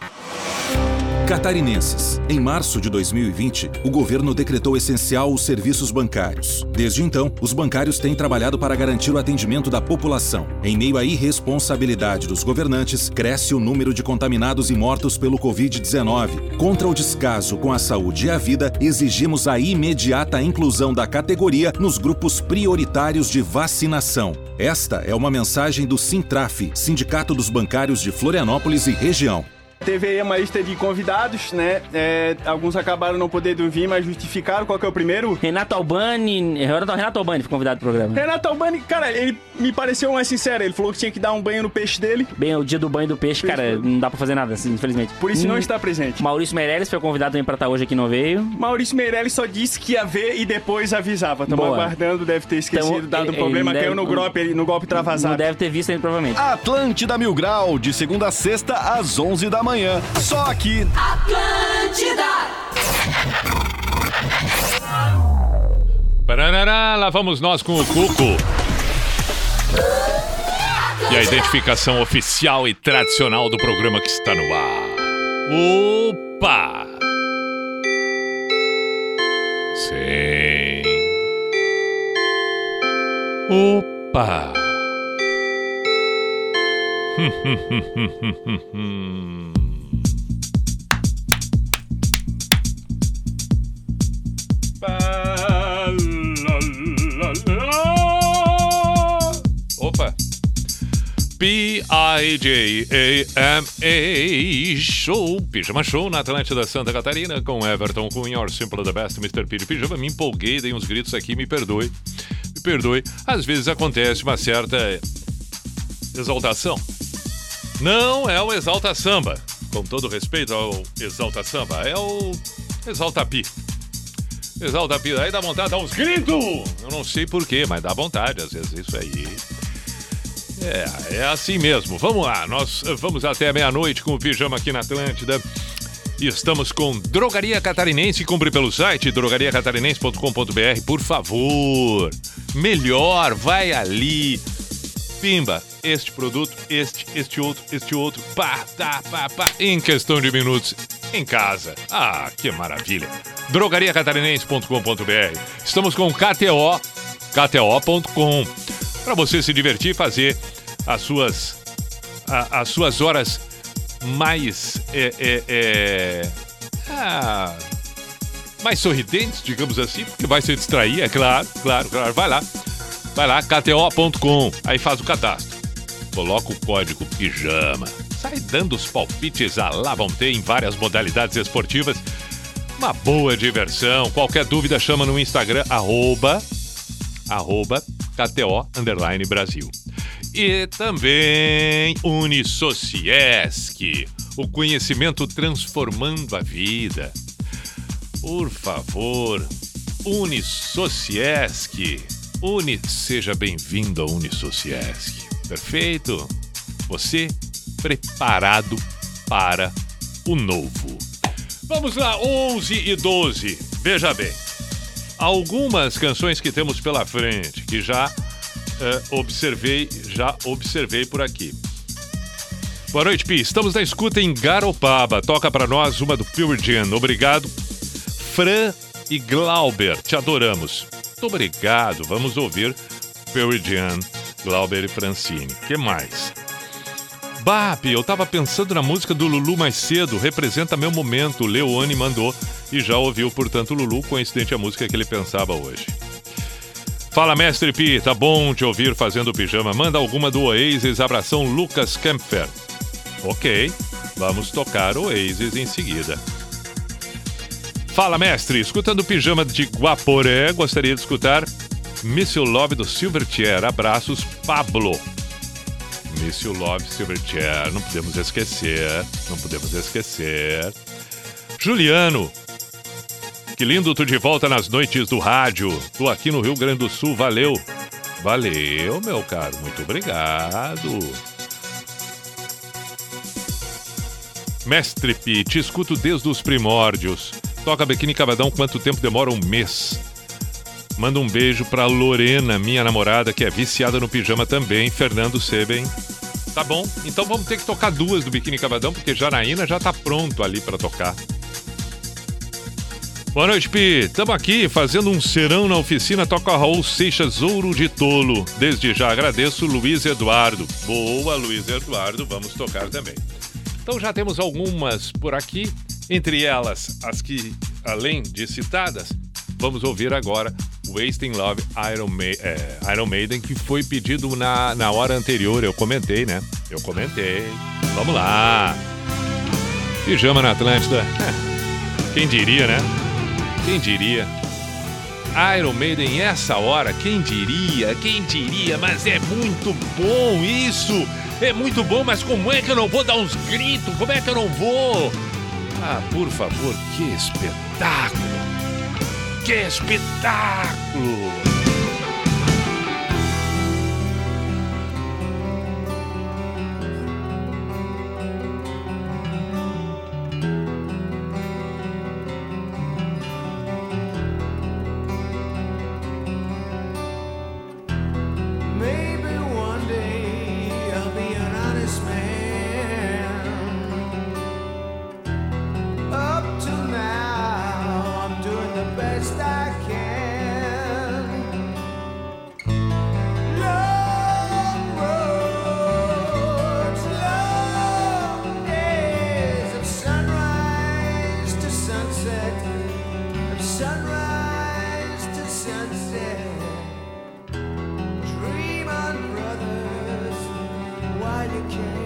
Catarinenses. Em março de 2020, o governo decretou essencial os serviços bancários. Desde então, os bancários têm trabalhado para garantir o atendimento da população. Em meio à irresponsabilidade dos governantes, cresce o número de contaminados e mortos pelo Covid-19. Contra o descaso com a saúde e a vida, exigimos a imediata inclusão da categoria nos grupos prioritários de vacinação. Esta é uma mensagem do Sintraf, Sindicato dos Bancários de Florianópolis e Região. Teve aí uma lista de convidados, né? É, alguns acabaram não podendo vir, mas justificaram. Qual que é o primeiro? Renato Albani. Renato, Renato Albani foi convidado pro programa. Renato Albani, cara, ele me pareceu mais sincero. Ele falou que tinha que dar um banho no peixe dele. Bem, o dia do banho do peixe, cara, não dá pra fazer nada, assim, infelizmente. Por isso não Hum, está presente. Maurício Meirelles foi convidado também pra estar hoje aqui, não veio. Maurício Meirelles só disse que ia ver e depois avisava. Estamos Boa. aguardando, deve ter esquecido, Então, dado um problema, ele caiu deve- no golpe, no golpe travasado. Não deve ter visto ainda, provavelmente. Atlântida Mil Grau, de segunda a sexta, às 11 da manhã. Só aqui. Atlântida! Parará, lá vamos nós com o Cuco. E a identificação oficial e tradicional do programa que está no ar. Opa! Sim. Opa! Opa! P-I-J-A-M-A Show, Pijama Show na Atlântida Santa Catarina com Everton Cunha, or Simple the Best, Mr. P de Pijama. Me empolguei, dei uns gritos aqui, me perdoe. Me perdoe. Às vezes acontece uma certa exaltação. Não é o Exalta Samba, com todo respeito ao Exalta Samba, é o Exalta Pi. Exalta Pi, aí dá vontade de dar uns gritos! Eu não sei porquê, mas dá vontade, às vezes isso aí. É, é assim mesmo. Vamos lá, nós vamos até meia-noite com o pijama aqui na Atlântida. E estamos com Drogaria Catarinense. Compre pelo site drogariacatarinense.com.br, por favor. Melhor, vai ali. Pimba, este produto, este, este outro, este outro. Pá, tá, pá, pá. Em questão de minutos, *laughs* em casa. Ah, que maravilha. drogariacatarinense.com.br. Estamos com KTO, kto.com. Para você se divertir e fazer as suas, a- as suas horas mais. É, é, é, ah, mais sorridentes, digamos assim, porque vai se distrair, é claro, claro, claro. Vai lá, vai lá, kto.com, aí faz o cadastro. Coloca o código pijama. Sai dando os palpites a lá vão ter em várias modalidades esportivas. Uma boa diversão. Qualquer dúvida, chama no Instagram, arroba, arroba KTO underline Brasil. E também Unisociesc, o conhecimento transformando a vida. Por favor, Unisociesc. Uni, seja bem-vindo ao Unisociesc. Perfeito? Você preparado para o novo. Vamos lá, 11 e 12. Veja bem. Algumas canções que temos pela frente, que já eh, observei, já observei por aqui. Boa noite, Pi. Estamos na escuta em Garopaba. Toca pra nós uma do Pure Jam. Obrigado. Fran e Glauber, te adoramos. Muito obrigado. Vamos ouvir Pure Jam, Glauber e Francine. que mais? Bap, eu tava pensando na música do Lulu mais cedo, representa meu momento. Leone mandou e já ouviu, portanto, Lulu, coincidente a música que ele pensava hoje. Fala, mestre Pi, tá bom te ouvir fazendo pijama. Manda alguma do Oasis, abração Lucas Kempfer. Ok, vamos tocar Oasis em seguida. Fala, mestre, escutando pijama de Guaporé, gostaria de escutar Miss You Love do Silverchair. Abraços, Pablo. Miss You Love Silverchair, não podemos esquecer, não podemos esquecer. Juliano, que lindo tu de volta nas noites do rádio. Tô aqui no Rio Grande do Sul, valeu. Valeu, meu caro, muito obrigado. Mestre Pi, te escuto desde os primórdios. Toca Biquíni Cavadão quanto tempo demora um mês. Manda um beijo pra Lorena, minha namorada, que é viciada no pijama também, Fernando Seben. Tá bom, então vamos ter que tocar duas do Biquíni Cavadão, porque Janaína já tá pronto ali pra tocar. Boa noite, Pi. Tamo aqui fazendo um serão na oficina Toca Raul Seixas Ouro de Tolo. Desde já agradeço, Luiz Eduardo. Boa, Luiz Eduardo, vamos tocar também. Então já temos algumas por aqui, entre elas as que, além de citadas, vamos ouvir agora Wasting Love Iron, Ma é, Iron Maiden, que foi pedido na, na hora anterior. Eu comentei, né? Eu comentei. Vamos lá! Pijama na Atlântida. *laughs* Quem diria, né? Quem diria? Iron Maiden essa hora, quem diria? Quem diria? Mas é muito bom isso! É muito bom, mas como é que eu não vou dar uns gritos? Como é que eu não vou? Ah, por favor, que espetáculo! Que espetáculo! okay.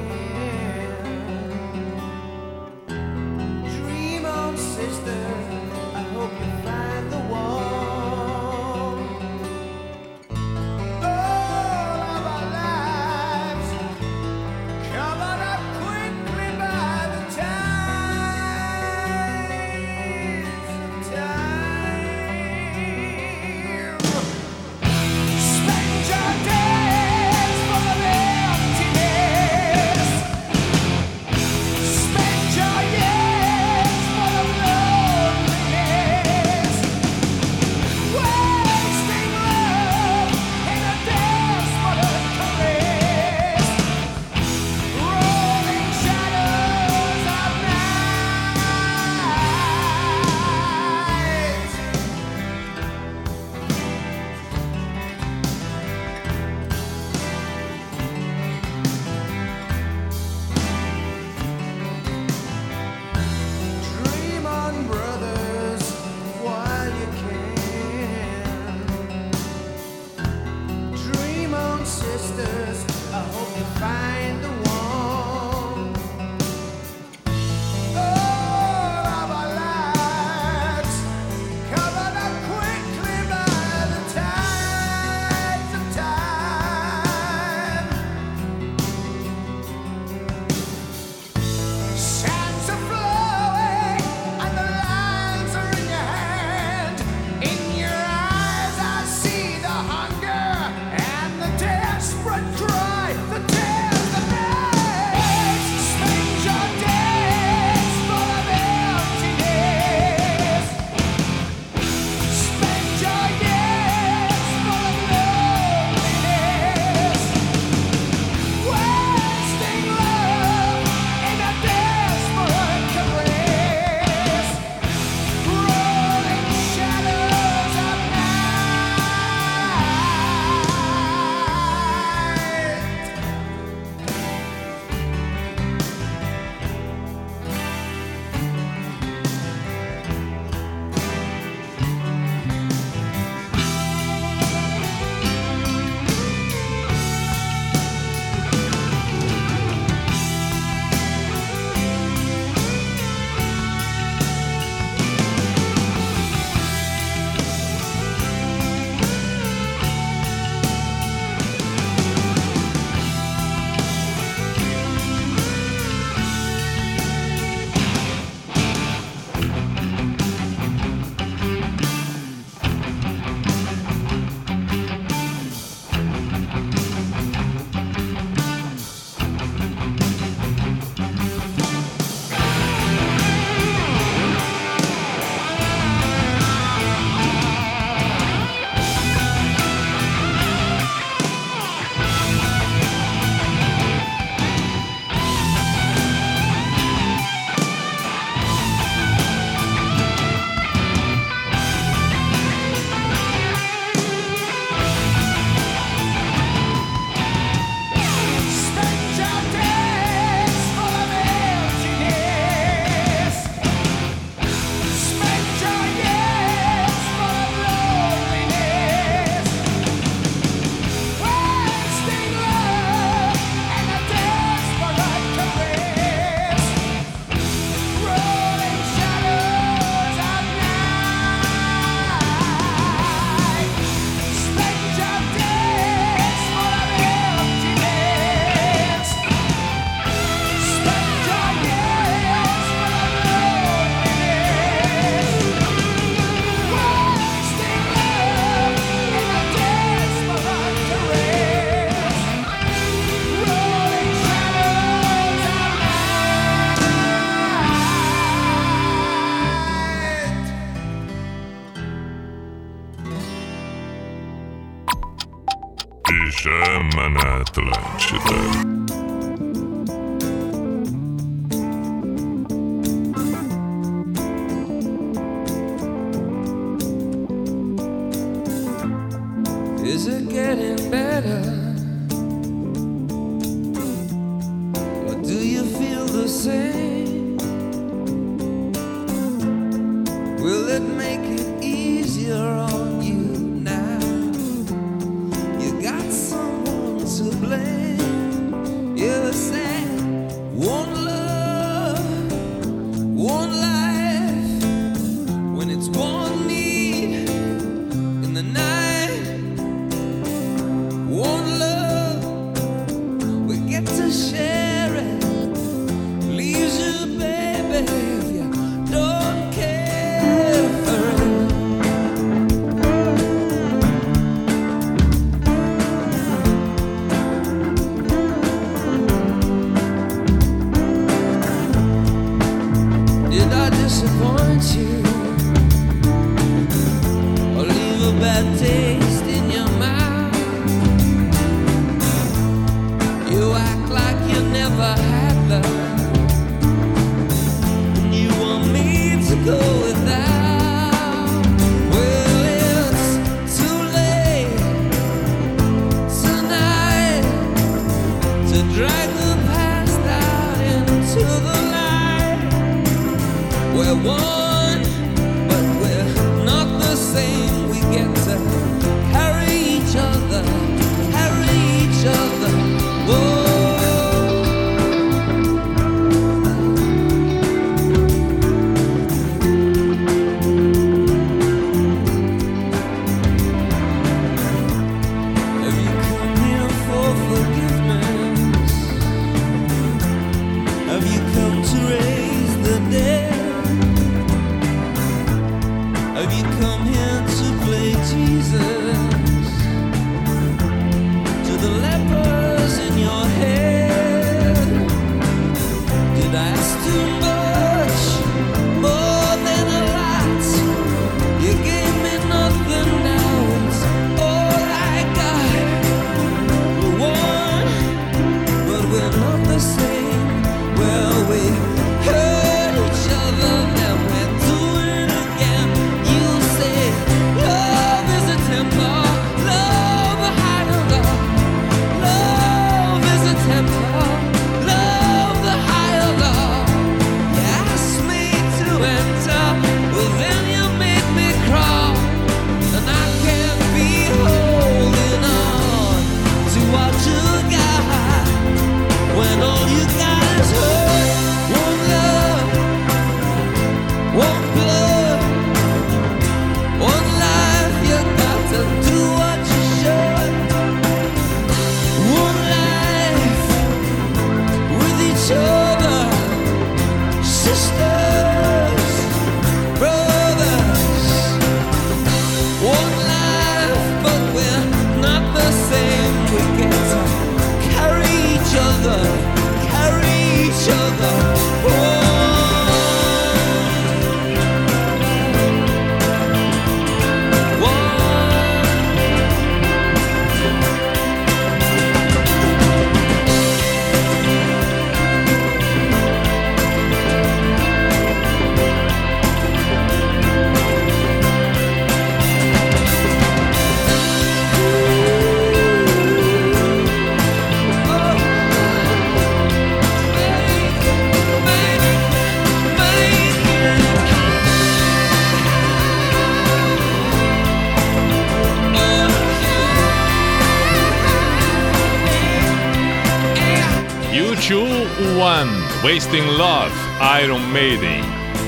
Wasting Love, Iron Maiden.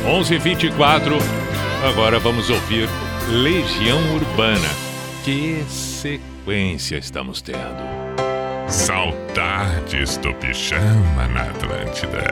11:24. Agora vamos ouvir Legião Urbana. Que sequência estamos tendo. Saudades do pijama na Atlântida.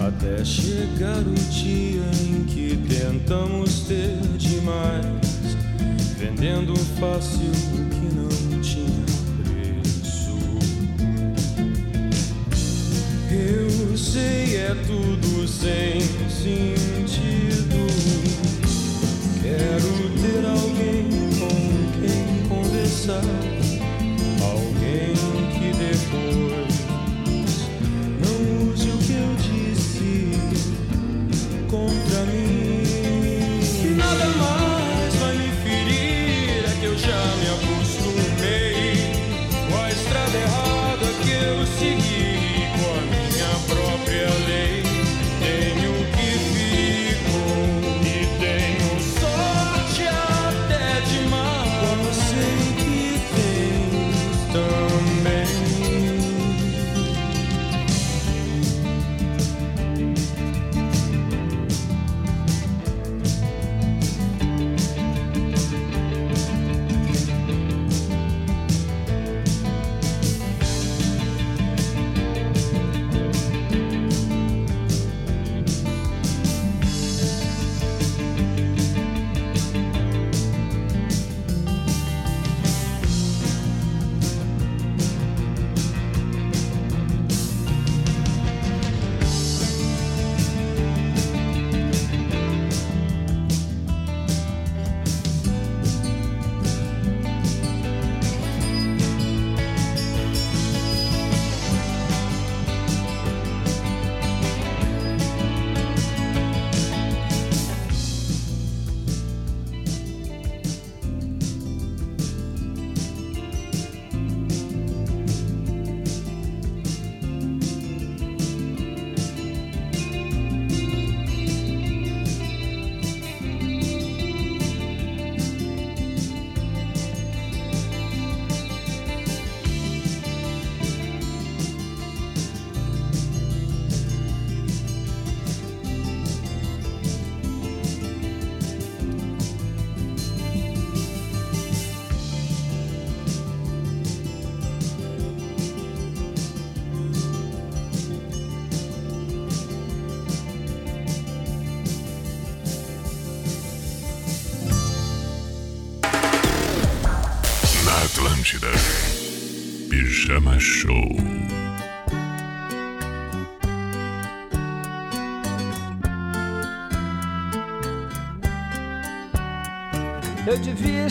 Até chegar o dia em que tentamos ter demais Vendendo fácil o que não tinha preço. Eu sei, é tudo sem sentido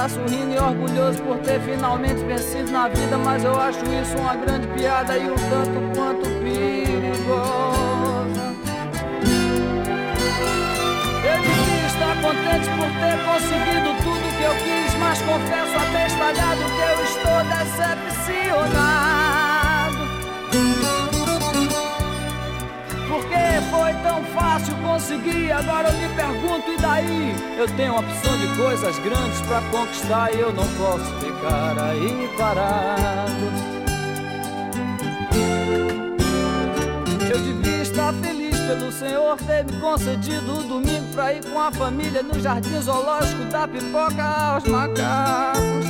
Estar sorrindo e orgulhoso por ter finalmente vencido na vida, mas eu acho isso uma grande piada e um tanto quanto perigosa. Eu devia estar contente por ter conseguido tudo que eu quis, mas confesso atestalhado que eu estou decepcionado. Porque foi tão fácil conseguir, agora eu me pergunto, e daí? Eu tenho uma opção de coisas grandes pra conquistar e eu não posso ficar aí parado. Eu devia estar feliz pelo Senhor ter me concedido o domingo pra ir com a família no jardim zoológico da pipoca aos macacos.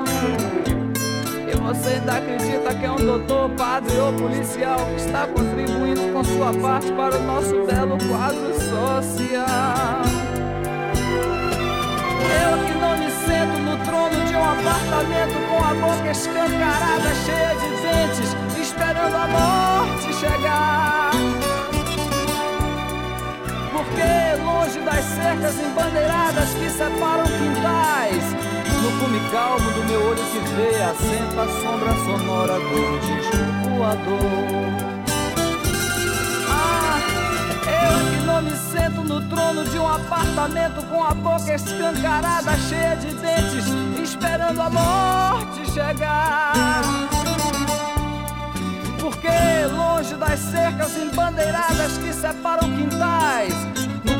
Você ainda acredita que é um doutor, padre ou policial que está contribuindo com sua parte para o nosso belo quadro social. Eu que não me sento no trono de um apartamento com a boca escancarada, cheia de dentes, esperando a morte chegar. Porque longe das cercas embandeiradas que separam quintais, no cume calmo do meu olho que vê, assenta a sombra sonora do voador. Ah, eu que não me sento no trono de um apartamento com a boca escancarada, cheia de dentes, esperando a morte chegar. Porque longe das cercas embandeiradas que separam quintais,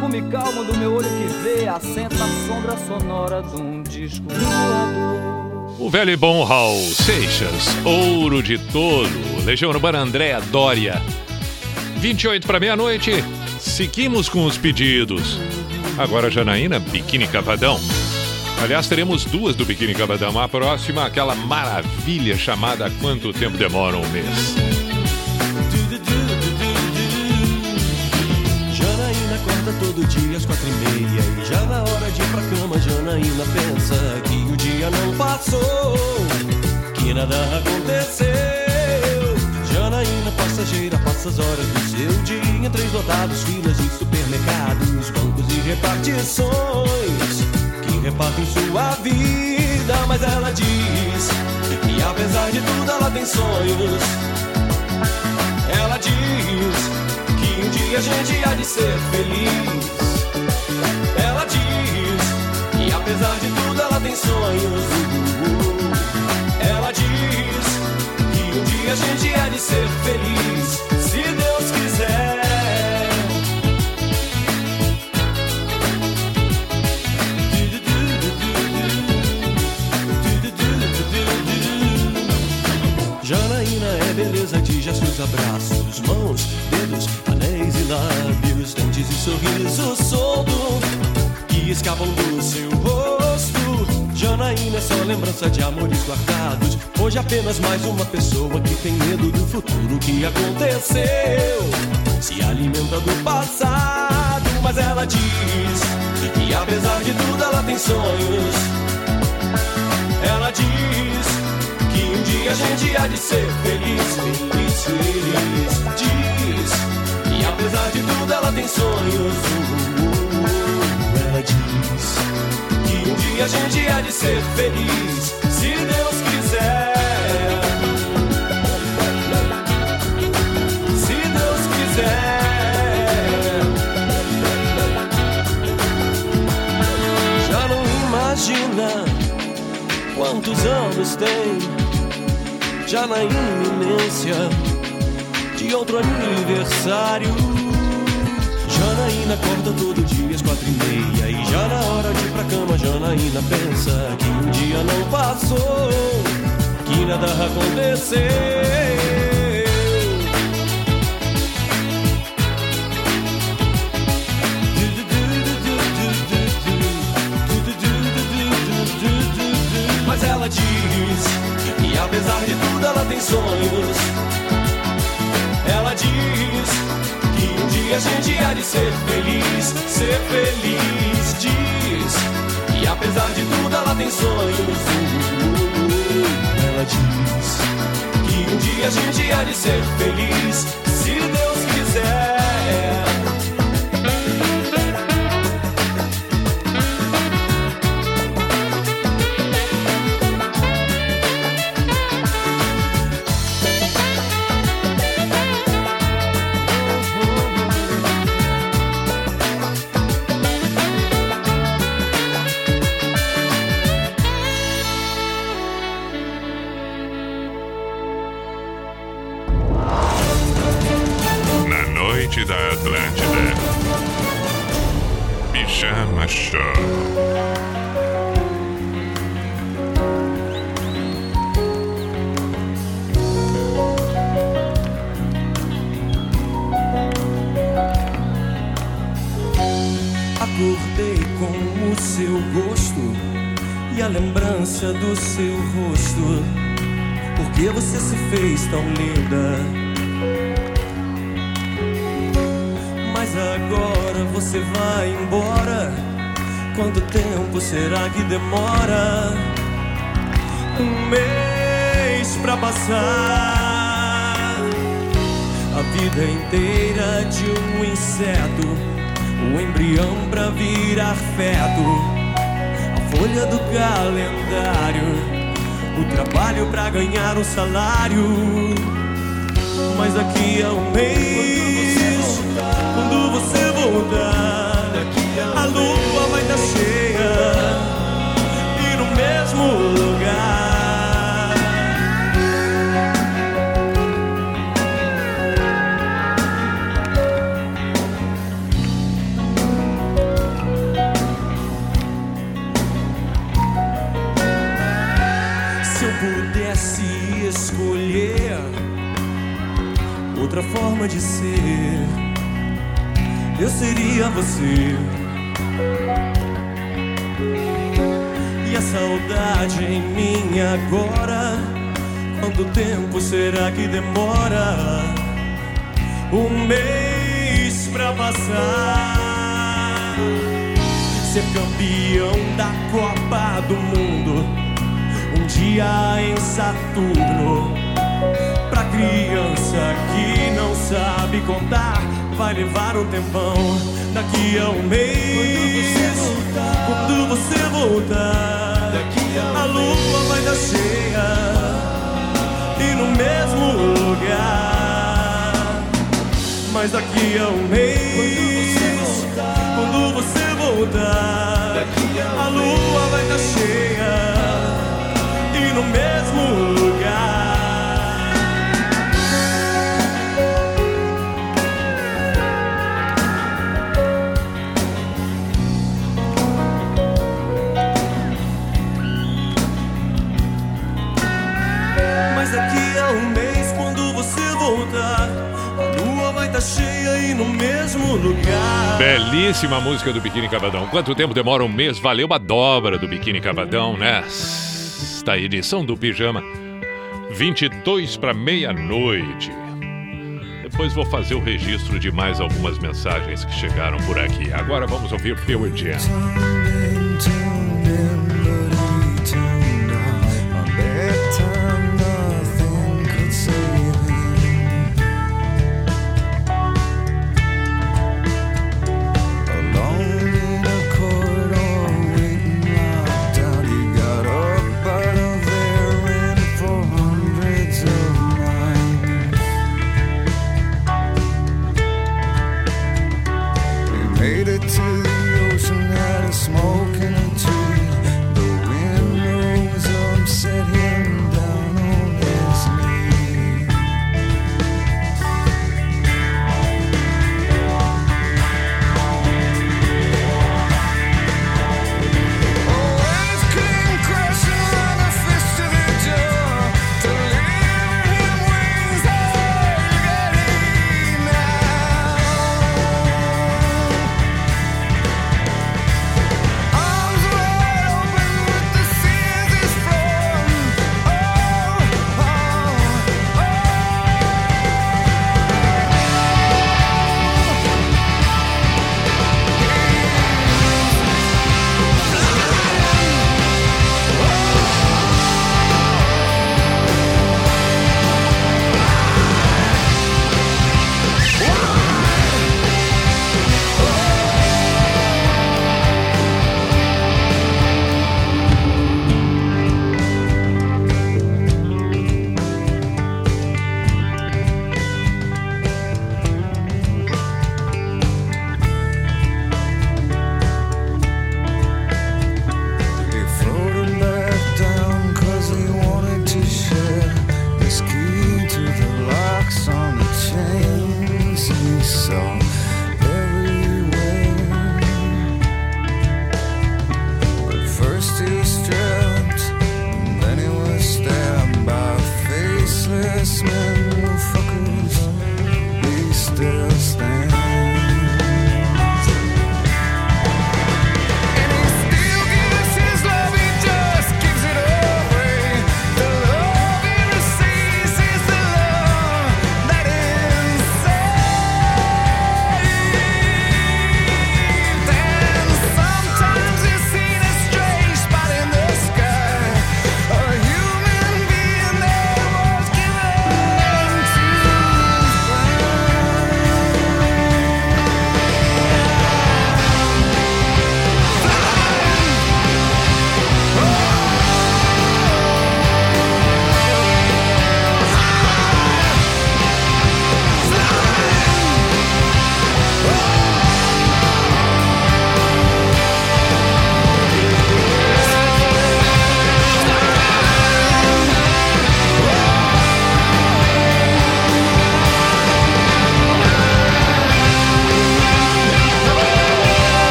cume calmo do meu olho que vê, assenta a sombra sonora de um disco voador. O velho e bom Raul Seixas, Ouro de Tolo, Legião Urbana Andréa Dória. 28 para meia-noite, seguimos com os pedidos. Agora Janaína, Biquíni Cavadão. Aliás, teremos duas do Biquíni Cavadão. A próxima, aquela maravilha chamada Quanto Tempo Demora um Mês. Todo dia às quatro e meia. E já na hora de ir pra cama Janaína pensa que o dia não passou Que nada aconteceu. Janaína passageira passa as horas do seu dia. Em três lotados, filas de supermercados Bancos e repartições Que repartem sua vida. Mas ela diz que apesar de tudo ela tem sonhos. Ela diz que a gente há de ser feliz. Ela diz que apesar de tudo ela tem sonhos. Ela diz que um dia a gente há de ser feliz, se Deus quiser. Janaína é beleza de gestos, abraços, mãos, dedos, lábios, dentes e sorriso solto que escapam do seu rosto. Janaína é só lembrança de amores guardados. Hoje apenas mais uma pessoa que tem medo do futuro que aconteceu. Se alimenta do passado, mas ela diz que apesar de tudo ela tem sonhos. Ela diz que um dia a gente há de ser feliz, feliz, feliz. Diz apesar de tudo ela tem sonhos. Ela diz que um dia a gente há de ser feliz, se Deus quiser. Se Deus quiser. Já não imagina quantos anos tem já na iminência outro aniversário. Janaína acorda todo dia às quatro e meia e já na hora de ir pra cama Janaína pensa que um dia não passou, que nada aconteceu. Mas ela diz que apesar de tudo ela tem sonhos. Diz que um dia a gente há de ser feliz, ser feliz. Diz que apesar de tudo ela tem sonhos. Ela diz que um dia a gente há de ser feliz, se Deus quiser. Que demora? Um mês pra passar. A vida inteira de um inseto o embrião pra virar feto, a folha do calendário, o trabalho pra ganhar um salário. Mas daqui a um mês, quando você voltar, a lua vai estar cheia e no mesmo lugar. Se eu pudesse escolher outra forma de ser, eu seria você. Saudade em mim agora, quanto tempo será que demora? Um mês pra passar. Ser campeão da Copa do Mundo um dia em Saturno. Pra criança que não sabe contar, vai levar um tempão. Daqui a um mês, quando você voltar, a lua vai estar cheia e no mesmo lugar. Mas daqui a um mês, quando você voltar, a lua vai estar cheia e no mesmo lugar. No mesmo lugar. Belíssima música do Biquíni Cavadão. Quanto tempo demora um mês? Valeu a dobra do Biquíni Cavadão, né? Esta edição do Pijama, 22 para meia-noite. Depois vou fazer o registro de mais algumas mensagens que chegaram por aqui. Agora vamos ouvir Pearl Jam.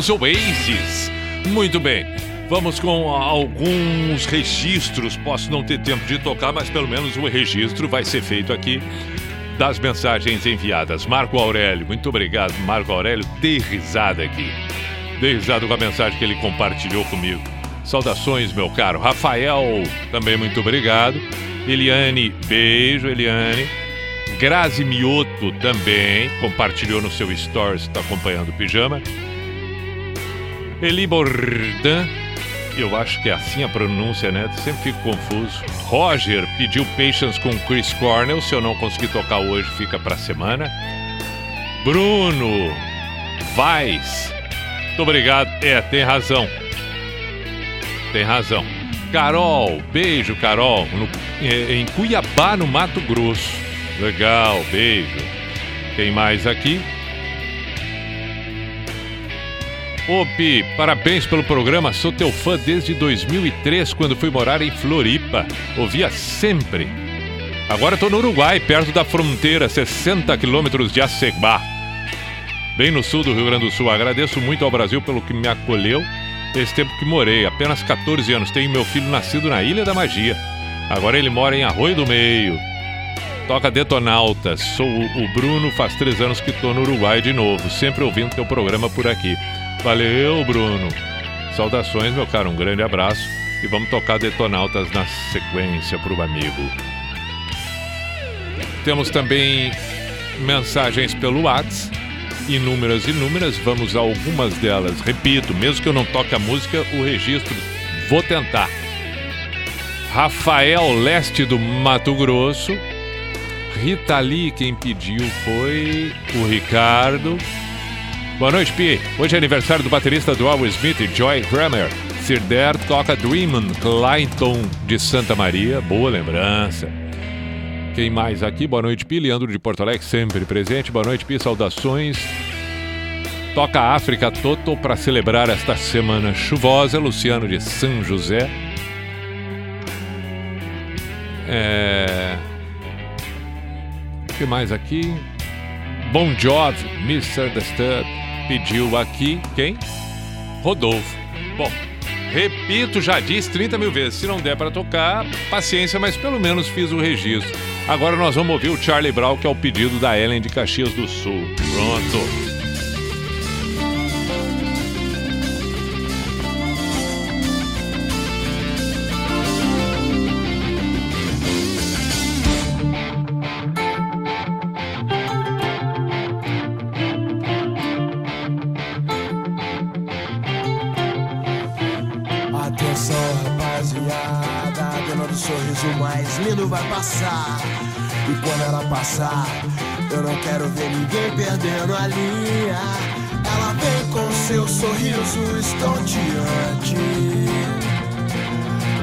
tivemos Aces. Muito bem. Vamos com alguns registros. Posso não ter tempo de tocar, mas pelo menos o um registro vai ser feito aqui das mensagens enviadas. Marco Aurélio, muito obrigado. Marco Aurélio, dei risada aqui. Dei risada com a mensagem que ele compartilhou comigo. Saudações, meu caro. Rafael, também muito obrigado. Eliane, beijo, Eliane. Grazi Mioto também compartilhou no seu stories, está acompanhando o pijama. Eli Bordan, eu acho que é assim a pronúncia, né? Sempre fico confuso. Roger pediu Patience com Chris Cornell. Se eu não conseguir tocar hoje, fica pra semana. Bruno Vaz. Muito obrigado. É, tem razão. Tem razão. Carol, beijo, Carol. No, é, em Cuiabá, no Mato Grosso. Legal, beijo. Tem mais aqui? Opi, parabéns pelo programa. Sou teu fã desde 2003, quando fui morar em Floripa. Ouvia sempre. Agora tô no Uruguai, perto da fronteira, 60 quilômetros de Acebá. Bem no sul do Rio Grande do Sul. Agradeço muito ao Brasil pelo que me acolheu esse tempo que morei. Apenas 14 anos. Tenho meu filho nascido na Ilha da Magia. Agora ele mora em Arroio do Meio. Toca Detonautas. Sou o Bruno, faz três anos que tô no Uruguai de novo. Sempre ouvindo teu programa por aqui. Valeu, Bruno. Saudações, meu caro. Um grande abraço. E vamos tocar Detonautas na sequência pro amigo. Temos também mensagens pelo WhatsApp. Inúmeras, inúmeras. Vamos a algumas delas. Repito, mesmo que eu não toque a música, o registro. Vou tentar. Rafael Leste do Mato Grosso. Rita Lee, quem pediu foi o Ricardo. Boa noite, Pi. Hoje é aniversário do baterista do Al Smith, Joy Kramer. Sir Der toca Dreamin' Clayton de Santa Maria. Boa lembrança. Quem mais aqui? Boa noite, Pi. Leandro de Porto Alegre, sempre presente. Boa noite, Pi. Saudações. Toca África Toto para celebrar esta semana chuvosa. Luciano de São José. É... O que mais aqui? Bon Jovi, Misunderstood, pediu aqui quem? Rodolfo. Bom, repito, já disse 30 mil vezes. Se não der para tocar, paciência, mas pelo menos fiz o registro. Agora nós vamos ouvir o Charlie Brown, que é o pedido da Ellen de Caxias do Sul. Pronto. Vai passar. E quando ela passar, eu não quero ver ninguém perdendo a linha. Ela vem com seu sorriso estonteante.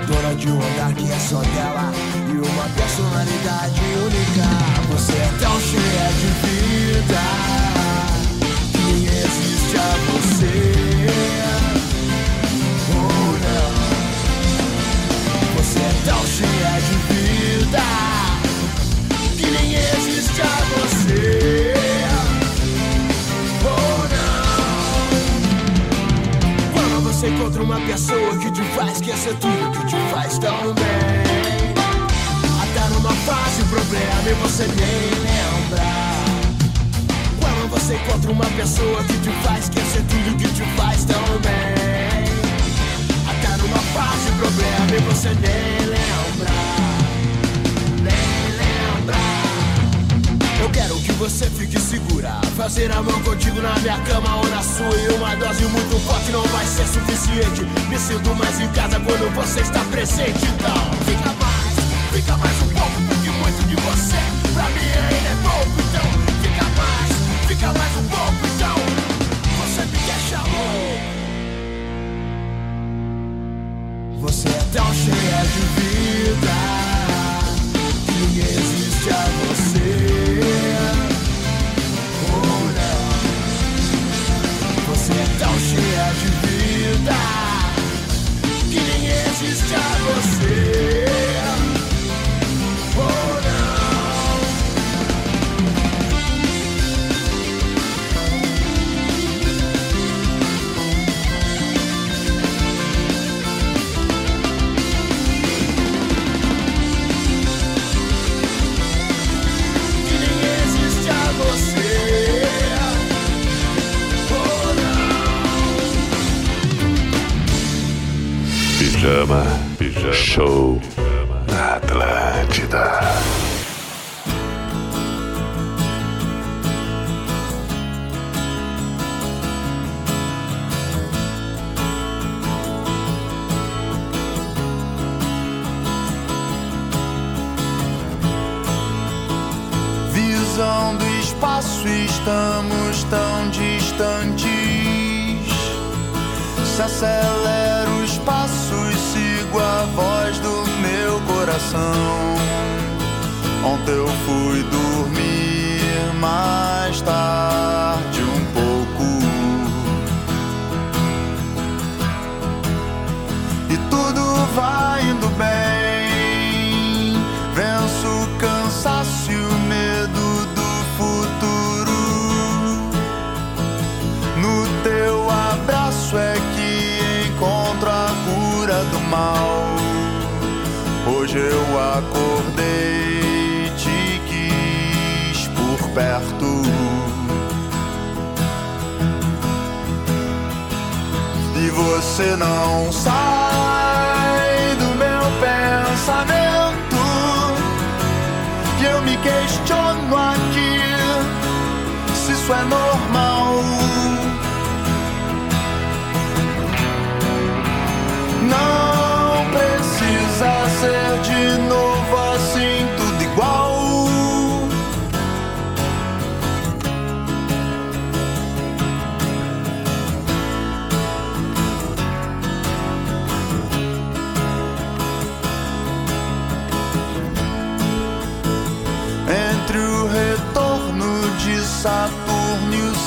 Dona de um olhar que é só dela e uma personalidade única. Você é tão cheia de vida que existe a você. Tão cheia de vida que nem existe a você. Oh, não. Quando você encontra uma pessoa que te faz esquecer tudo que te faz tão bem. Até numa fase problema e você nem lembra. Quando você encontra uma pessoa que te faz esquecer tudo que te faz tão bem. Até numa fase problema e você nem lembra. Eu quero que você fique segura. Fazer amor contigo na minha cama ou na sua. E uma dose muito forte não vai ser suficiente. Me sinto mais em casa quando você está presente. Então, fica mais, fica mais um do espaço estamos tão distantes. Se acelera os passos, sigo a voz do meu coração. Ontem eu fui dormir mais tarde um pouco. E tudo vai indo bem. Hoje eu acordei, te quis por perto. E você não sai do meu pensamento. E eu me questiono aqui se isso é normal.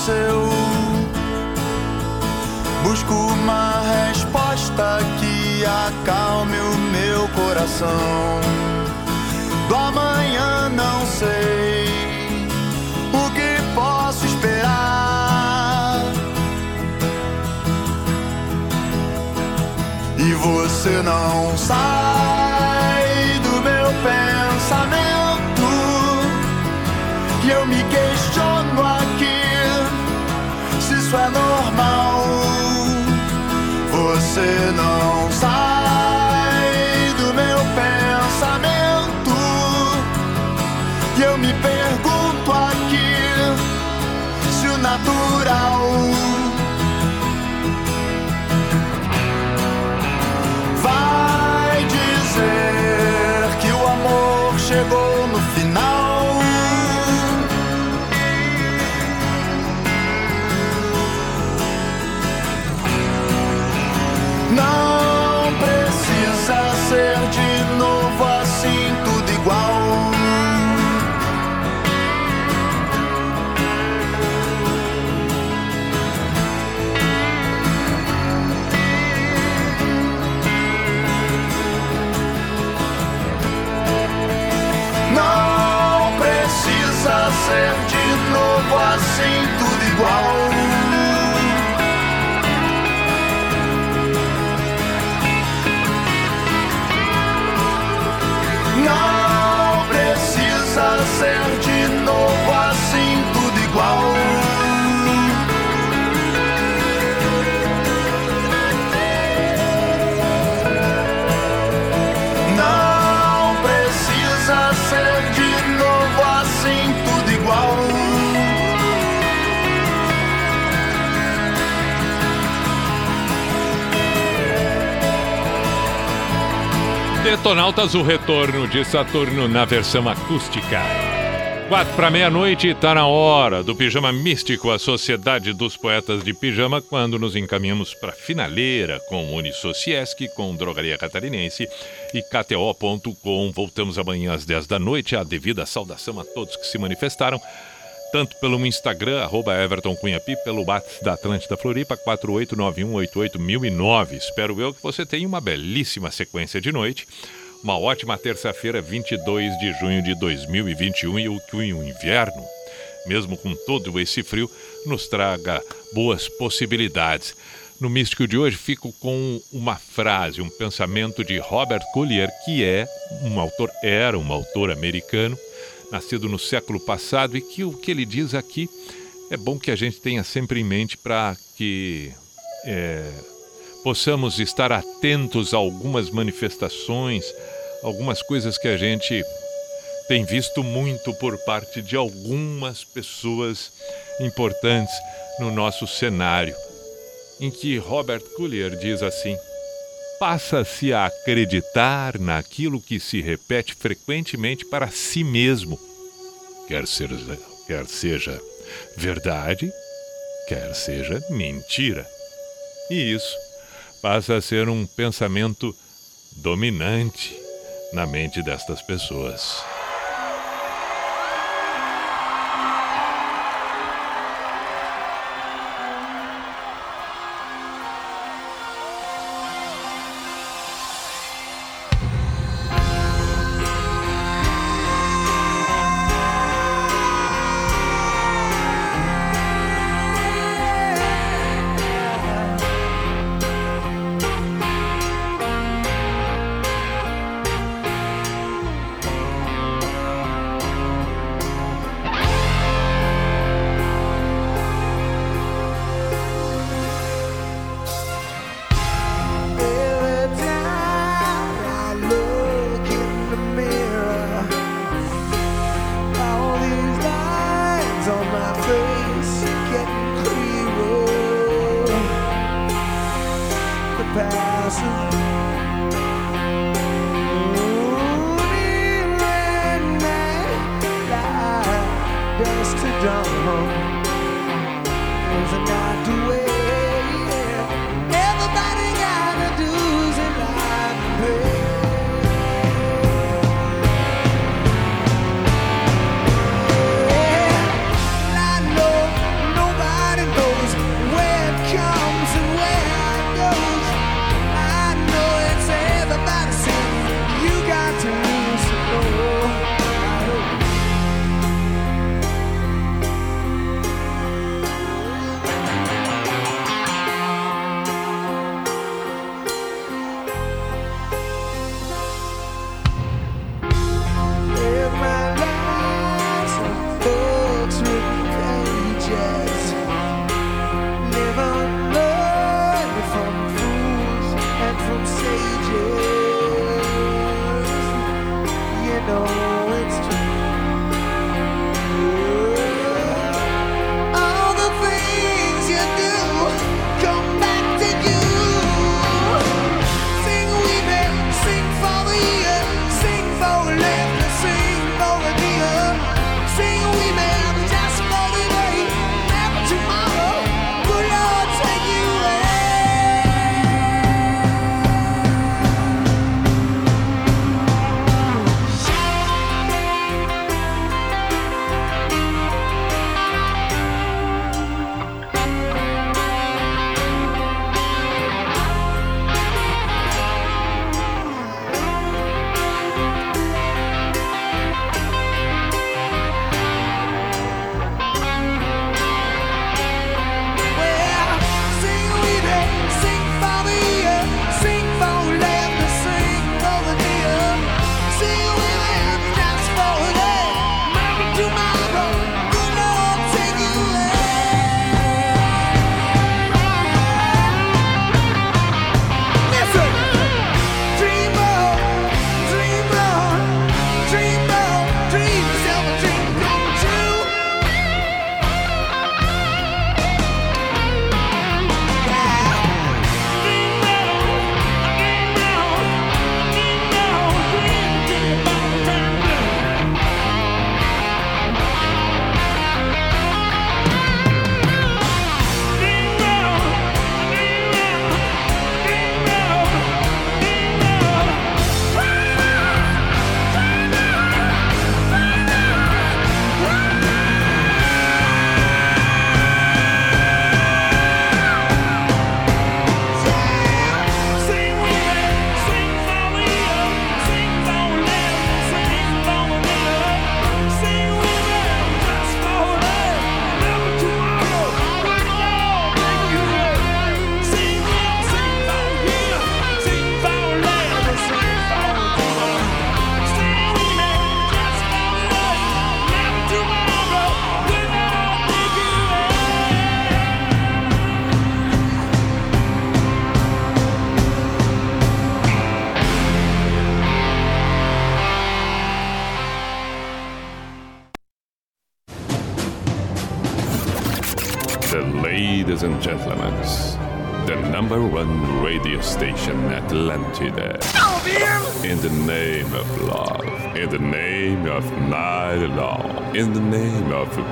Seu. Busco uma resposta que acalme o meu coração. Do amanhã não sei o que posso esperar. E você não sai do meu pensamento. E eu me isso é normal. Você não sai do meu pensamento. E eu me pergunto aqui se o natural assim, tudo igual. Detonautas, o retorno de Saturno na versão acústica. Quatro para meia-noite, tá na hora do Pijama Místico, a Sociedade dos Poetas de Pijama, quando nos encaminhamos para finaleira com Unisociesc, com Drogaria Catarinense e KTO.com. Voltamos amanhã às 10 da noite. A devida saudação a todos que se manifestaram, tanto pelo Instagram, arroba Everton pelo WhatsApp da Atlântida Floripa, 489188009. Espero eu que você tenha uma belíssima sequência de noite. Uma ótima terça-feira, 22 de junho de 2021 e o que o inverno, mesmo com todo esse frio, nos traga boas possibilidades. No Místico de hoje fico com uma frase, um pensamento de Robert Collier, que é um autor, era um autor americano, nascido no século passado e que o que ele diz aqui é bom que a gente tenha sempre em mente para que é, possamos estar atentos a algumas manifestações, algumas coisas que a gente tem visto muito por parte de algumas pessoas importantes no nosso cenário, em que Robert Collier diz assim: passa-se a acreditar naquilo que se repete frequentemente para si mesmo, quer, ser, quer seja verdade, quer seja mentira. E isso passa a ser um pensamento dominante na mente destas pessoas.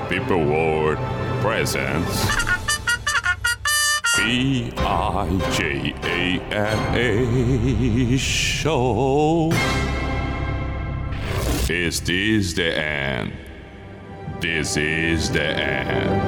People world presence. B I J A N A show. Is this the end? This is the end.